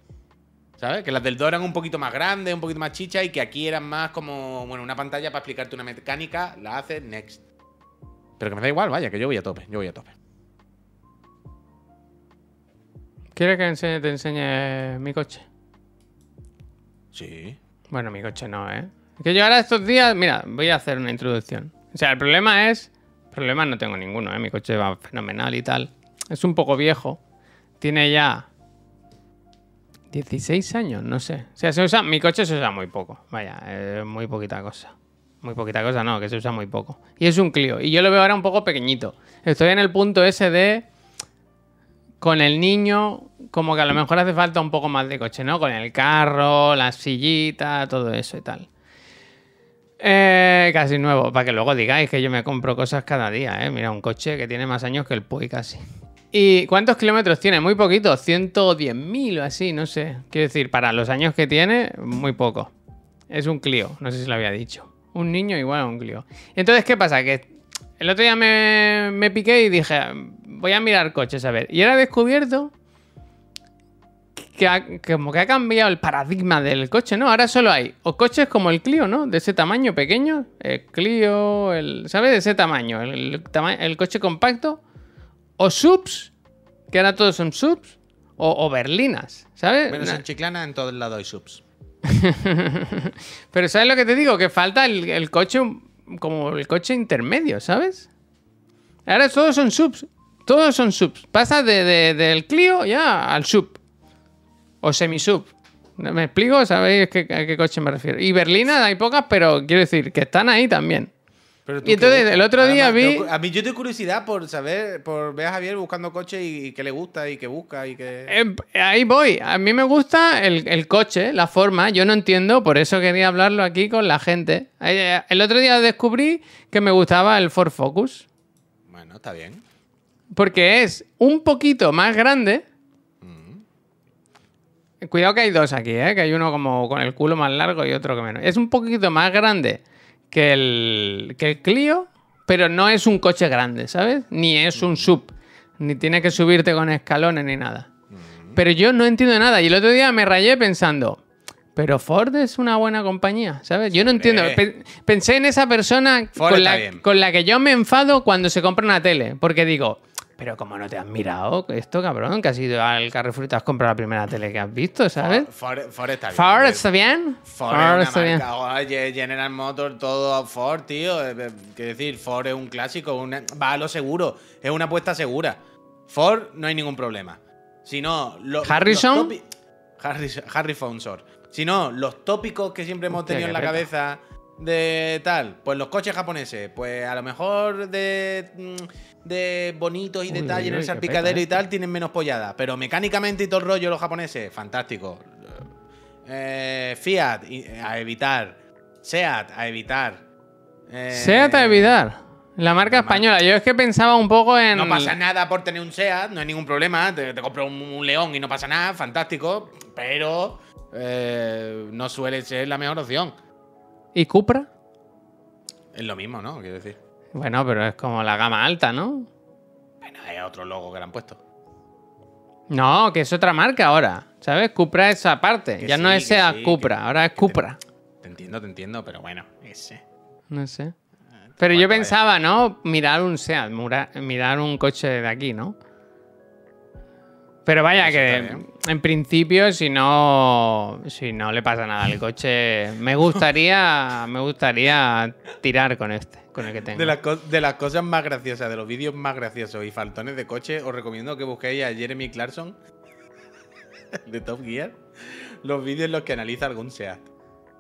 ¿Sabes? Que las del 2 eran un poquito más grandes, un poquito más chichas y que aquí eran más como, bueno, una pantalla para explicarte una mecánica, la haces next. Pero que me da igual, vaya, que yo voy a tope, yo voy a tope. ¿Quieres que enseñe- te enseñe mi coche? Sí. Bueno, mi coche no, ¿eh? Que yo ahora estos días, mira, voy a hacer una introducción. O sea, el problema es, problemas no tengo ninguno, ¿eh? Mi coche va fenomenal y tal. Es un poco viejo. Tiene ya 16 años, no sé. O sea, se usa, mi coche se usa muy poco. Vaya, es muy poquita cosa. Muy poquita cosa, no, que se usa muy poco. Y es un Clio. Y yo lo veo ahora un poco pequeñito. Estoy en el punto ese de con el niño, como que a lo mejor hace falta un poco más de coche, ¿no? Con el carro, la sillita, todo eso y tal. Eh, casi nuevo, para que luego digáis que yo me compro cosas cada día, ¿eh? Mira, un coche que tiene más años que el Puy casi. ¿Y cuántos kilómetros tiene? Muy poquito, 110.000 o así, no sé. Quiero decir, para los años que tiene, muy poco. Es un Clio, no sé si lo había dicho. Un niño igual a un Clio. Entonces, ¿qué pasa? Que el otro día me, piqué y dije, voy a mirar coches a ver. Y ahora he descubierto que, ha- como que ha cambiado el paradigma del coche, ¿no? Ahora solo hay o coches como el Clio, ¿no? De ese tamaño pequeño, el Clio, el, ¿sabes? De ese tamaño, el, el coche compacto, o subs, que ahora todos son subs, o, o berlinas, ¿sabes? Menos en Chiclana, en todos lados hay subs. Pero ¿sabes lo que te digo? Que falta el, el coche, como el coche intermedio, ¿sabes? Ahora todos son subs. Todos son subs. Pasa de, de- del Clio ya al sub. O semi-sub. ¿Me explico? ¿Sabéis qué- a qué coche me refiero? Y berlinas hay pocas, pero quiero decir que están ahí también. Pero Y entonces, el otro día Además, vi- a mí yo tengo curiosidad por saber, por ver a Javier buscando coche y, qué le gusta y qué busca y qué. Eh, ahí voy. A mí me gusta el, el coche, la forma. Yo no entiendo, por eso quería hablarlo aquí con la gente. Eh, El otro día descubrí que me gustaba el Ford Focus. Bueno, está bien. Porque es un poquito más grande. Cuidado que hay dos aquí, ¿eh? que hay uno como con el culo más largo y otro que menos. Es un poquito más grande que el, que el Clio, pero no es un coche grande, ¿sabes? Ni es un sub, ni tiene que subirte con escalones ni nada. Pero yo no entiendo nada. Y el otro día me rayé pensando, pero Ford es una buena compañía, ¿sabes? Yo no entiendo. Pe- pensé en esa persona con la, con la que yo me enfado cuando se compra una tele. Porque digo, pero como no te has mirado esto, cabrón, que has ido al Carrefour y te has comprado la primera tele que has visto, ¿sabes? Ford, Ford está bien. Ford está bien. Ford, Ford es una está bien. marca, General Motors, todo Ford, tío. Eh, eh, Quiero decir, Ford es un clásico, una- va a lo seguro, es una apuesta segura. Ford no hay ningún problema. Si no, lo- Harrison. los topi- Harris- Harry Fonsor. Si no, los tópicos que siempre hemos Hostia, tenido en la cabeza de tal, pues los coches japoneses, pues a lo mejor de, mm, de bonitos y detalles en el salpicadero peta, y eh. tal, tienen menos pollada. Pero mecánicamente y todo el rollo los japoneses, fantástico. Eh, Fiat, y- a evitar. Seat, a evitar. Eh, Seat a evitar. La marca la mar- española. Yo es que pensaba un poco en. No pasa nada por tener un Seat, no hay ningún problema. Te, te compro un, un León y no pasa nada, fantástico. Pero eh, no suele ser la mejor opción. ¿Y Cupra? Es lo mismo, ¿no? Quiero decir. Bueno, pero es como la gama alta, ¿no? Bueno, hay otro logo que le han puesto. No, que es otra marca ahora. ¿Sabes? Cupra es aparte. Que ya no es que Seat sí, Cupra, que- ahora es te- Cupra. Te entiendo, te entiendo, pero bueno, ese. No sé. Pero yo pensaba, ¿no? Mirar un SEAT, mirar un coche de aquí, ¿no? Pero vaya Eso que. En principio si no si no le pasa nada al coche, me gustaría me gustaría tirar con este, con el que tengo. De las, co- de las cosas más graciosas, de los vídeos más graciosos y faltones de coche, os recomiendo que busquéis a Jeremy Clarkson de Top Gear. Los vídeos en los que analiza algún SEAT.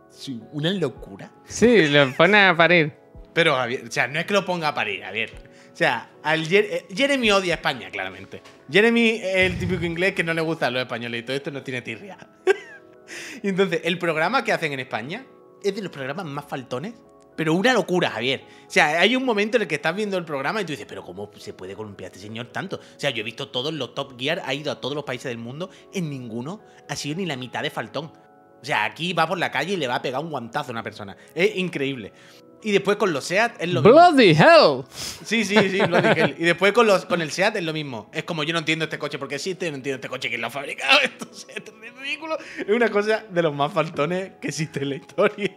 Sí, una locura. Sí, lo pone a parir. Pero, Javier, o sea, no es que lo ponga a parir, Javier. O sea, eh, Jeremy odia España, claramente. Jeremy es el típico inglés que no le gusta a los españoles y todo esto no tiene tirria. y entonces, el programa que hacen en España es de los programas más faltones. Pero una locura, Javier. O sea, hay un momento en el que estás viendo el programa y tú dices, pero ¿cómo se puede columpiar este señor tanto? O sea, yo he visto todos los Top Gear, ha ido a todos los países del mundo, en ninguno ha sido ni la mitad de faltón. O sea, aquí va por la calle y le va a pegar un guantazo a una persona. Es increíble. Y después con los SEAT es lo mismo. Bloody hell. Sí, sí, sí, lo dije. Y después con, los, con el SEAT es lo mismo. Es como yo no entiendo este coche porque existe, no entiendo este coche quién lo ha fabricado. Esto es ridículo. Es una cosa de los más faltones que existe en la historia.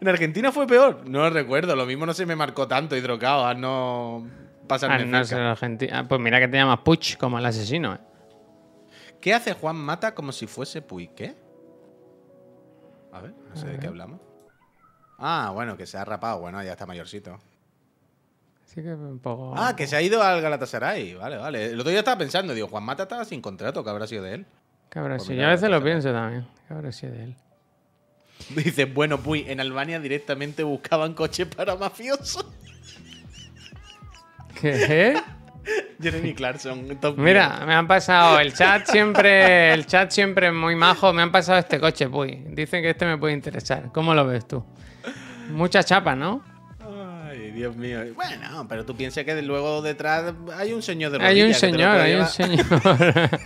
En Argentina fue peor. No lo recuerdo. Lo mismo no se me marcó tanto hidrocao a no Ah, pasarme no Argentina. Ah, pues mira que te llamas Puch como el asesino, ¿eh? ¿Qué hace Juan Mata como si fuese Puy? ¿Qué? A ver, no sé de qué hablamos. Ah, bueno, que se ha rapado. Bueno, ya está mayorcito. Así que un poco. Ah, que se ha ido al Galatasaray. Vale, vale. El otro día estaba pensando, digo, Juan Mata estaba sin contrato, que habrá sido de él. Habrá Pues mira, Yo a veces lo pienso también. Habrá sido de él. Dice, bueno, pues en Albania directamente buscaban coches para mafiosos. ¿Qué? Jeremy Clarkson. Top Mira, me han pasado el chat siempre, el chat siempre es muy majo. Me han pasado este coche, puy. Dicen que este me puede interesar. ¿Cómo lo ves tú? Mucha chapa, ¿no? Ay, Dios mío. Bueno, pero tú piensas que luego detrás hay un señor de Hay un señor, hay un señor.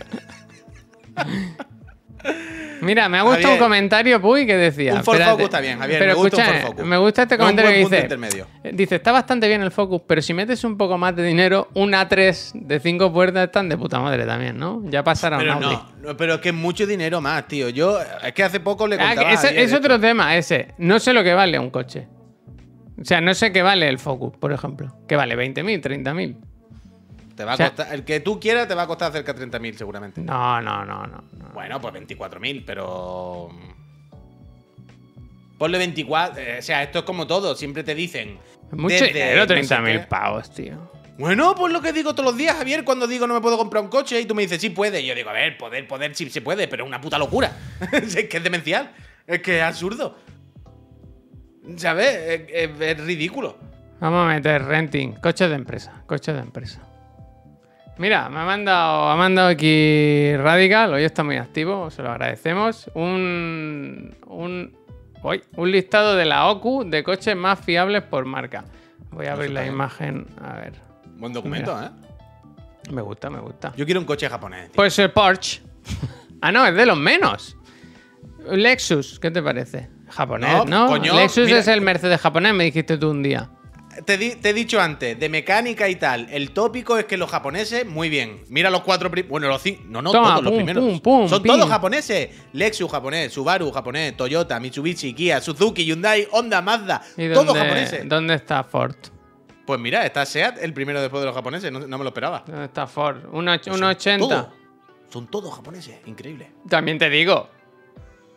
Mira, me ha gustado un comentario, Puy, que decía. un Ford Focus está bien, Javier, Pero me gusta un Ford me gusta este Es un comentario que dice. intermedio. eh, Dice, está bastante bien el Focus, pero si metes un poco más de dinero, un A3 de 5 puertas están de puta madre también, ¿no? Ya pasará un Pero Audi. no, no, pero es que es mucho dinero más, tío. Yo, es que hace poco le Ah, contaba que ese- a es esto. otro tema ese. No sé lo que vale un coche. O sea, no sé qué vale el Focus, por ejemplo. ¿Qué vale? ¿20.000? ¿30.000? Te va a o sea- costar, el que tú quieras te va a costar cerca de 30.000 seguramente. No, no, no, no. no. Bueno, pues 24.000, pero. Ponle 24. eh, o sea, esto es como todo. Siempre te dicen. Mucho dinero, no sé 30.000 qué. pavos, tío. Bueno, pues lo que digo todos los días, Javier, cuando digo no me puedo comprar un coche y tú me dices, sí puede. Y yo digo, a ver, poder, poder, sí se puede, pero es una puta locura. es que es demencial. Es que es absurdo. ¿Sabes? Es, es- es ridículo. Vamos a meter renting. Coches de empresa. Coches de empresa. Mira, me ha mandado, ha mandado aquí Radical. Hoy está muy activo, se lo agradecemos. Un, un, uy, un listado de la OCU de coches más fiables por marca. Voy a abrir la imagen. A ver. Buen documento, Mira. ¿eh? Me gusta, me gusta. Yo quiero un coche japonés. tío. Pues el Porsche. ah, no, es de los menos. Lexus, ¿qué te parece? Japonés, No, ¿no? coño, Lexus mira- es el Mercedes japonés, me dijiste tú un día. Te, di- te he dicho antes, de mecánica y tal, el tópico es que los japoneses, muy bien. Mira los cuatro primeros. Bueno, los cinco. No, no, Toma, todos los primeros. pum, pum, Son pim. todos japoneses. Lexus japonés, Subaru japonés, Toyota, Mitsubishi, Kia, Suzuki, Hyundai, Honda, Mazda. ¿Y Todos dónde, japoneses. dónde está Ford? Pues mira, está SEAT el primero después de los japoneses. No, no me lo esperaba. ¿Dónde está Ford? Un, och- Pues un son 80. todos. Son todos japoneses. Increíble. También te digo.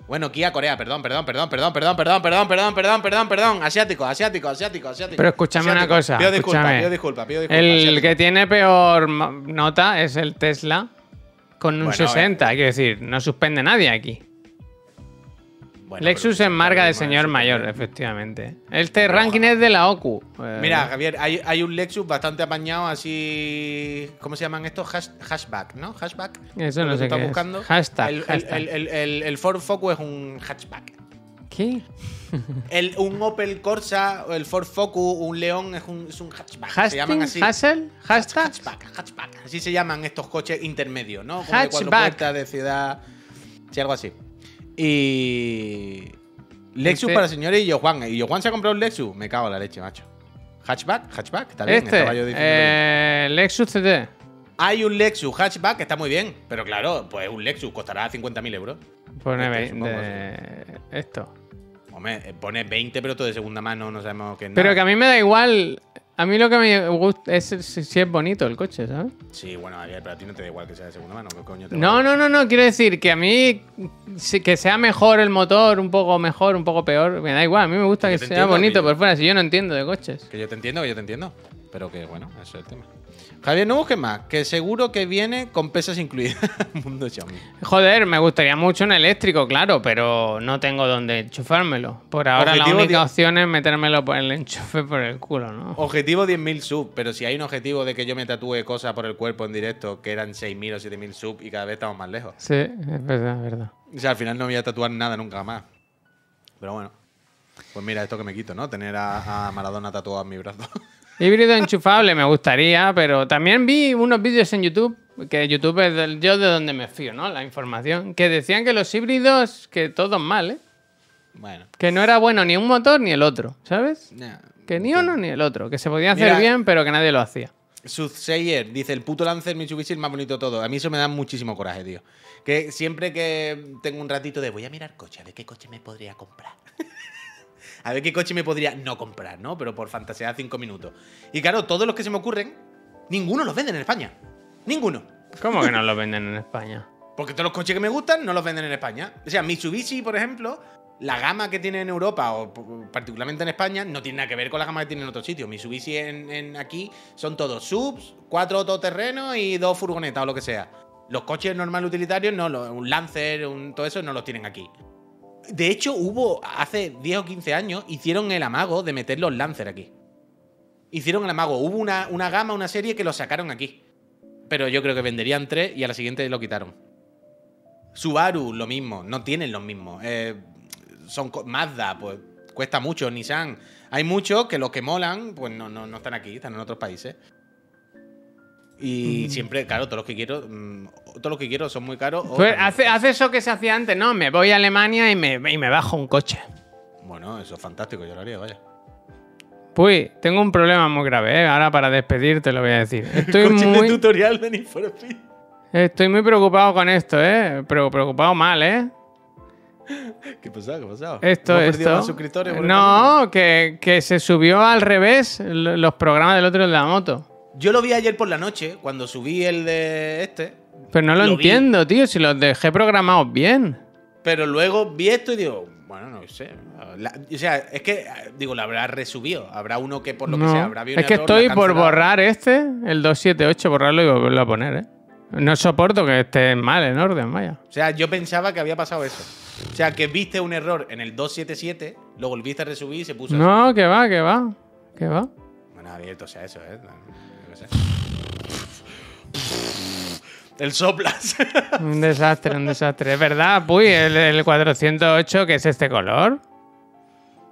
Bueno, Kia Corea, perdón, perdón, perdón, perdón, perdón, perdón, perdón, perdón, perdón, perdón, perdón. Asiático, asiático, asiático, asiático. Pero escúchame una cosa. Pido disculpas, escúchame. pido disculpas, pido disculpas. El asiático. que tiene peor nota es el Tesla con un Bueno, 60. Quiero decir, no suspende nadie aquí. Bueno, Lexus pero- es marca de señor mayor, efectivamente. Este ranking es de la OCU. Eh, Mira, Javier, hay, hay un Lexus bastante apañado así. ¿Cómo se llaman estos? Hash- hashback, ¿no? Hashback. Eso no sé qué es. buscando. Hashtag, El, hashtag. el- el- el- el Ford Focus es un hatchback. ¿Qué? El, un Opel Corsa, el Ford Focus, un León es un, es un hatchback. se llaman así. ¿Hassel? ¿Hashtag? Hatchback, hatchback. Así se llaman estos coches intermedios, ¿no? Como de cuatro Hatchback. puertas de ciudad. Sí, algo así. Y. Lexus Este- para señores y yo Juan. Y yo Juan se ha comprado un Lexus. Me cago en la leche, macho. Hatchback, hatchback, está bien. Este, estaba yo eh, Lexus CT. Hay un Lexus hatchback que está muy bien. Pero claro, pues un Lexus costará 50.000 euros. Pone Este, vein- supongo, de- esto. Hombre, eh, pone 20, pero todo de segunda mano, no sabemos qué Pero nada. que a mí me da igual. A mí lo que me gusta es si, es bonito el coche, ¿sabes? Sí, bueno, pero a ti no te da igual que sea de segunda mano. ¿Qué coño te No, no, no, no. Quiero decir que a mí que sea mejor el motor, un poco mejor, un poco peor. Me da igual. A mí me gusta que sea entiendo, bonito por fuera. Si yo no entiendo de coches. Que yo te entiendo, que yo te entiendo. Pero que bueno, eso es el tema. Javier, no busques más, que seguro que viene con pesas incluidas. Mundo Xiaomi. Joder, me gustaría mucho un eléctrico, claro, pero no tengo dónde enchufármelo. Por ahora la única opción es metérmelo por el enchufe por el culo, ¿no? Objetivo 10.000 sub, pero si hay un objetivo de que yo me tatúe cosas por el cuerpo en directo que eran 6.000 o 7.000 sub y cada vez estamos más lejos. Sí, es verdad, es verdad. O sea, al final no voy a tatuar nada nunca más. Pero bueno. Pues mira, esto que me quito, ¿no? Tener a, a Maradona tatuado en mi brazo. Híbrido enchufable me gustaría, pero también vi unos vídeos en YouTube, que YouTube es del- yo de donde me fío, ¿no? La información, que decían que los híbridos, que todos mal, ¿eh? bueno. Que no era bueno ni un motor ni el otro, ¿sabes? Que ni uno ni el otro, que se podía hacer Mira- bien, pero que nadie lo hacía. Soothsayer dice: el puto Lancer Mitsubishi es el más bonito de todo. A mí eso me da muchísimo coraje, tío. Que siempre que tengo un ratito de voy a mirar coche, a ver qué coche me podría comprar. a ver qué coche me podría no comprar, ¿no? Pero por fantasear cinco minutos. Y claro, todos los que se me ocurren, ninguno los venden en España. Ninguno. ¿Cómo que no lo venden en España? Porque todos los coches que me gustan no los venden en España. O sea, Mitsubishi, por ejemplo, la gama que tiene en Europa o particularmente en España no tiene nada que ver con la gama que tiene en otros sitios. Mitsubishi en, en aquí son todos subs, cuatro todoterrenos y dos furgonetas o lo que sea. Los coches normales utilitarios no, un Lancer, un, todo eso no los tienen aquí. De hecho, hubo hace 10 o 15 años, hicieron el amago de meter los Lancer aquí. Hicieron el amago. Hubo una, una gama, una serie que lo sacaron aquí. Pero yo creo que venderían tres y a la siguiente lo quitaron. Subaru, lo mismo, no tienen los mismos. Eh, son Mazda, pues cuesta mucho. Nissan, hay muchos que los que molan, pues no, no, no están aquí, están en otros países. Y siempre, claro, todos los que quiero, mm, todos los que quiero son muy caros. Pues hace, hace eso que se hacía antes, ¿no? Me voy a Alemania y me, y me bajo un coche. Bueno, eso es fantástico, yo lo haría, vaya. Pues tengo un problema muy grave, ¿eh? Ahora para despedirte lo voy a decir. Estoy Coche de muy, tutorial de Need for Speed. estoy muy preocupado con esto, ¿eh? Pero preocupado mal, ¿eh? ¿Qué ha pasado? ¿Qué ha pasado? Esto, ¿Hemos perdido esto. suscriptores No, que, que se subió al revés los programas del otro de la moto. Yo lo vi ayer por la noche, cuando subí el de este. Pero no lo, Lo vi. entiendo, tío, si los dejé programados bien. Pero luego vi esto y digo, bueno, no sé. La- o sea, es que, digo, lo habrá resubido. Habrá uno que por lo No, que sea habrá es que error, estoy por borrar este, el 278, borrarlo y volverlo a poner, ¿eh? No soporto que esté mal en orden, vaya. O sea, yo pensaba que había pasado eso. O sea, que viste un error en el 277, lo volviste a resubir y se puso así. No, que va, que va, que va. Bueno, abierto, o sea, eso, ¿eh? Qué sé. El soplas. Un desastre, un desastre. Es verdad, puy, el, el 408, que es este color.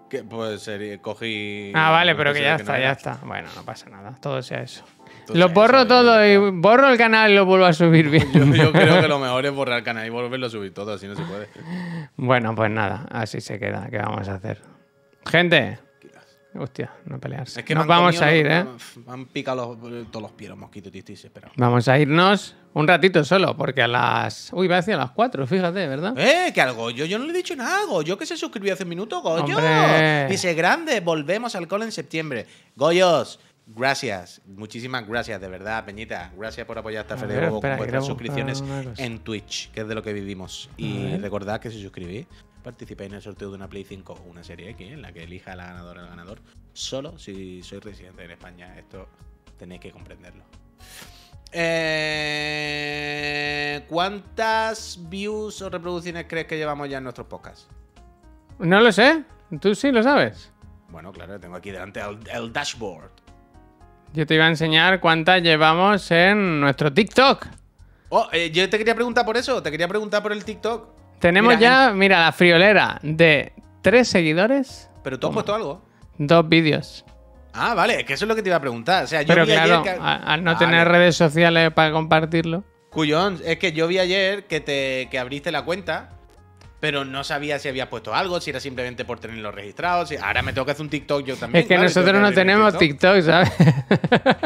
que, pues sería- cogí. Ah, vale, pero que ya está, ya está. Bueno, no pasa nada, todo sea eso. Lo borro eso, todo y borro el canal y lo vuelvo a subir bien. Yo, yo creo que lo mejor es borrar el canal y volverlo a subir todo, así no se puede. Bueno, pues nada, así se queda. ¿Qué vamos a hacer? Gente. Hostia, no pelearse. Es que Nos vamos comido a ir, ¿eh? Me han picado los- todos los pies los mosquitos, desesperado. Vamos a irnos un ratito solo, porque a las. Uy, va hacia las 4, fíjate, ¿verdad? ¡Eh! Que al Goyo yo no le he dicho nada. Goyo que se suscribió hace un minuto, Goyo. Hombre. Dice grande, volvemos al call en septiembre. Goyos, gracias. Muchísimas gracias, de verdad, Peñita. Gracias por apoyar esta A Fede con vuestras suscripciones en Twitch, que es de lo que vivimos. Y recordad que si suscribís, participáis en el sorteo de una Play 5 o una serie X, en la que elija la ganadora o el ganador, solo si sois residente en España. Esto tenéis que comprenderlo. Eh, ¿Cuántas views o reproducciones crees que llevamos ya en nuestros podcasts? No lo sé. ¿Tú sí lo sabes? Bueno, claro, tengo aquí delante el, el dashboard. Yo te iba a enseñar cuántas llevamos en nuestro TikTok. Oh, eh, yo te quería preguntar por eso, te quería preguntar por el TikTok. Tenemos Mira, ya, mira, la friolera de tres seguidores, Pero tú has puesto algo. dos vídeos. Ah, vale, es que eso es lo que te iba a preguntar. O sea, yo Pero vi claro, ayer que... a- al no Vale. tener redes sociales para compartirlo. Cuyón, es que yo vi ayer que te que abriste la cuenta pero no sabía si había puesto algo, si era simplemente por tenerlo registrado. Si... Ahora me tengo que hacer un TikTok yo también. Es que claro, nosotros no abrir tenemos TikTok, ¿sabes?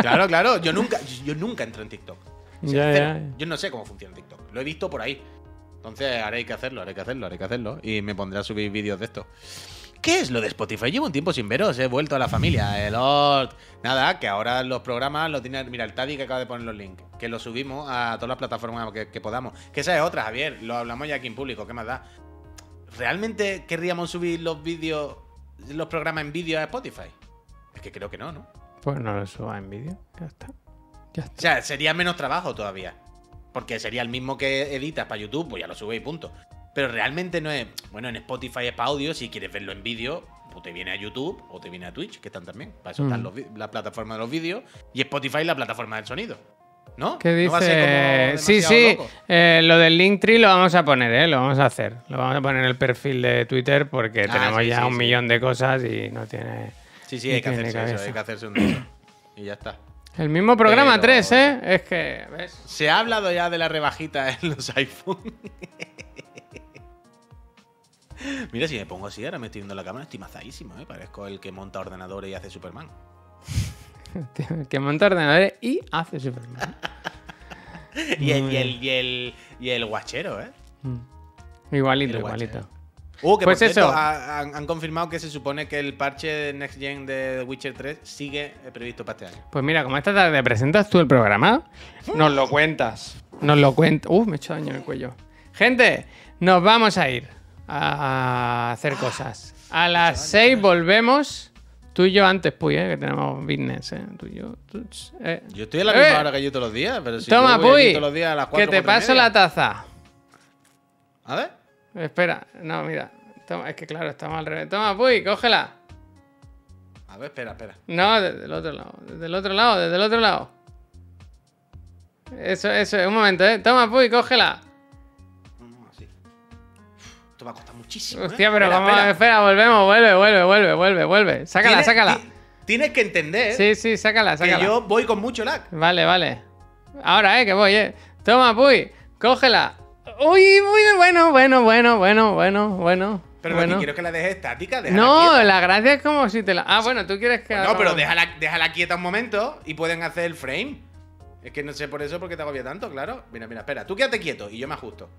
Claro, claro. Yo nunca, yo nunca entro en TikTok. Ya, cero. ya. Yo no sé cómo funciona TikTok. Lo he visto por ahí. Entonces, ahora hay que hacerlo, ahora hay que hacerlo, ahora hay que hacerlo. Y me pondré a subir vídeos de esto. ¿Qué es lo de Spotify? Llevo un tiempo sin veros, he vuelto a la familia. El Lord. Nada, que ahora los programas los tiene. Mira, el Taddy que acaba de poner los links. Que los subimos a todas las plataformas que, que podamos. Que esa es otra, Javier. Lo hablamos ya aquí en público, ¿qué más da? ¿Realmente querríamos subir los vídeos, los programas en vídeo a Spotify? Es que creo que no, ¿no? Pues no lo suba en vídeo. Ya está. Ya O está. sea, sería menos trabajo todavía. Porque sería el mismo que editas para YouTube, pues ya lo sube y punto. Pero realmente no es. Bueno, en Spotify es para audio, si quieres verlo en vídeo, pues te viene a YouTube o te viene a Twitch, que están también. Para eso Mm. están los vi- la plataforma de los vídeos. Y Spotify la plataforma del sonido. ¿No? ¿Qué ¿No va a ser como dice? Sí, demasiado sí. loco? eh, lo del Linktree lo vamos a poner, ¿eh? Lo vamos a hacer. Lo vamos a poner en el perfil de Twitter porque Ah, tenemos sí, ya sí, un sí. millón de cosas y no tiene. Sí, sí, no hay que hacerse eso, hay que hacerse un. Y ya está. El mismo programa Pero- 3, ¿eh? Es que, ¿ves? Se ha hablado ya de la rebajita en los iPhone. Mira, si me pongo así, ahora me estoy viendo la cámara, estoy mazadísimo, ¿eh? Parezco el que monta ordenadores y hace Superman. que monta ordenadores y hace Superman. Y el, y, el, y, el, y el guachero, ¿eh? Igualito, El guache, igualito. Uh, que Pues por cierto, eso. ha- han, han confirmado que se supone que el parche Next Gen de The Witcher 3 sigue eh, previsto para este año. Pues mira, como esta tarde presentas tú el programa, nos lo cuentas. Nos lo cuentas. Uh, me he hecho daño en el cuello. Gente, nos vamos a ir a hacer cosas. A las 6 volvemos. Tú y yo antes, Puy, ¿eh? que tenemos business. ¿eh? Tú y yo. tú, eh. Yo estoy a la misma Eh. hora que yo todos los días, pero si Toma, yo voy Puy. todos los días a las Que 4 te paso la taza. A ver. Espera, no, mira. Toma, es que claro, estamos al revés. Toma, Puy, cógela. A ver, espera, espera. No, desde el otro lado. Desde el otro lado, desde el otro lado. Eso, eso, un momento, ¿eh? Toma, Puy, cógela. No, no, así. Esto va a costar muchísimo. ¿eh? Hostia, pero Espera, vamos, espera. espera, volvemos, vuelve, vuelve, vuelve, vuelve, vuelve. Sácala, Tienes- sácala. ti- Tienes que entender Sí, sí, sácala, que sácala. yo voy con mucho lag. Vale, vale. Ahora, eh, que voy, eh. Toma, Puy, cógela. Uy, muy bueno, bueno, bueno, bueno, bueno, bueno. Pero bueno. lo que quiero es que la dejes estática. No, quieta. la gracia es como si te la. Ah, bueno, tú quieres que. No, haga- pero déjala, déjala quieta un momento y pueden hacer el frame. Es que no sé por eso por qué te agobia tanto, claro. Mira, mira, espera. Tú quédate quieto y yo me ajusto.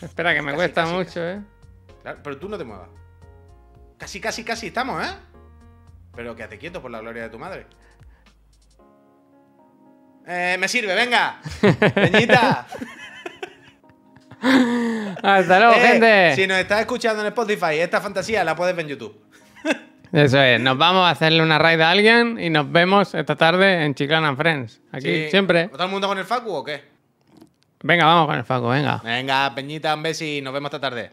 Espera, que me Casi, cuesta casi, mucho, casi. eh. Claro, pero tú no te muevas. Casi, casi, casi estamos, ¿eh? Pero quédate quieto por la gloria de tu madre. Eh, me sirve, venga. Peñita. Hasta luego, eh, gente. Si nos estás escuchando en Spotify, esta fantasía la puedes ver en YouTube. Eso es, nos vamos a hacerle una raid a alguien y nos vemos esta tarde en Chiclana Friends. Aquí, siempre. ¿Todo el mundo con el Facu o qué? Venga, vamos con el Facu, venga. Venga, Peñita, un beso y nos vemos esta tarde.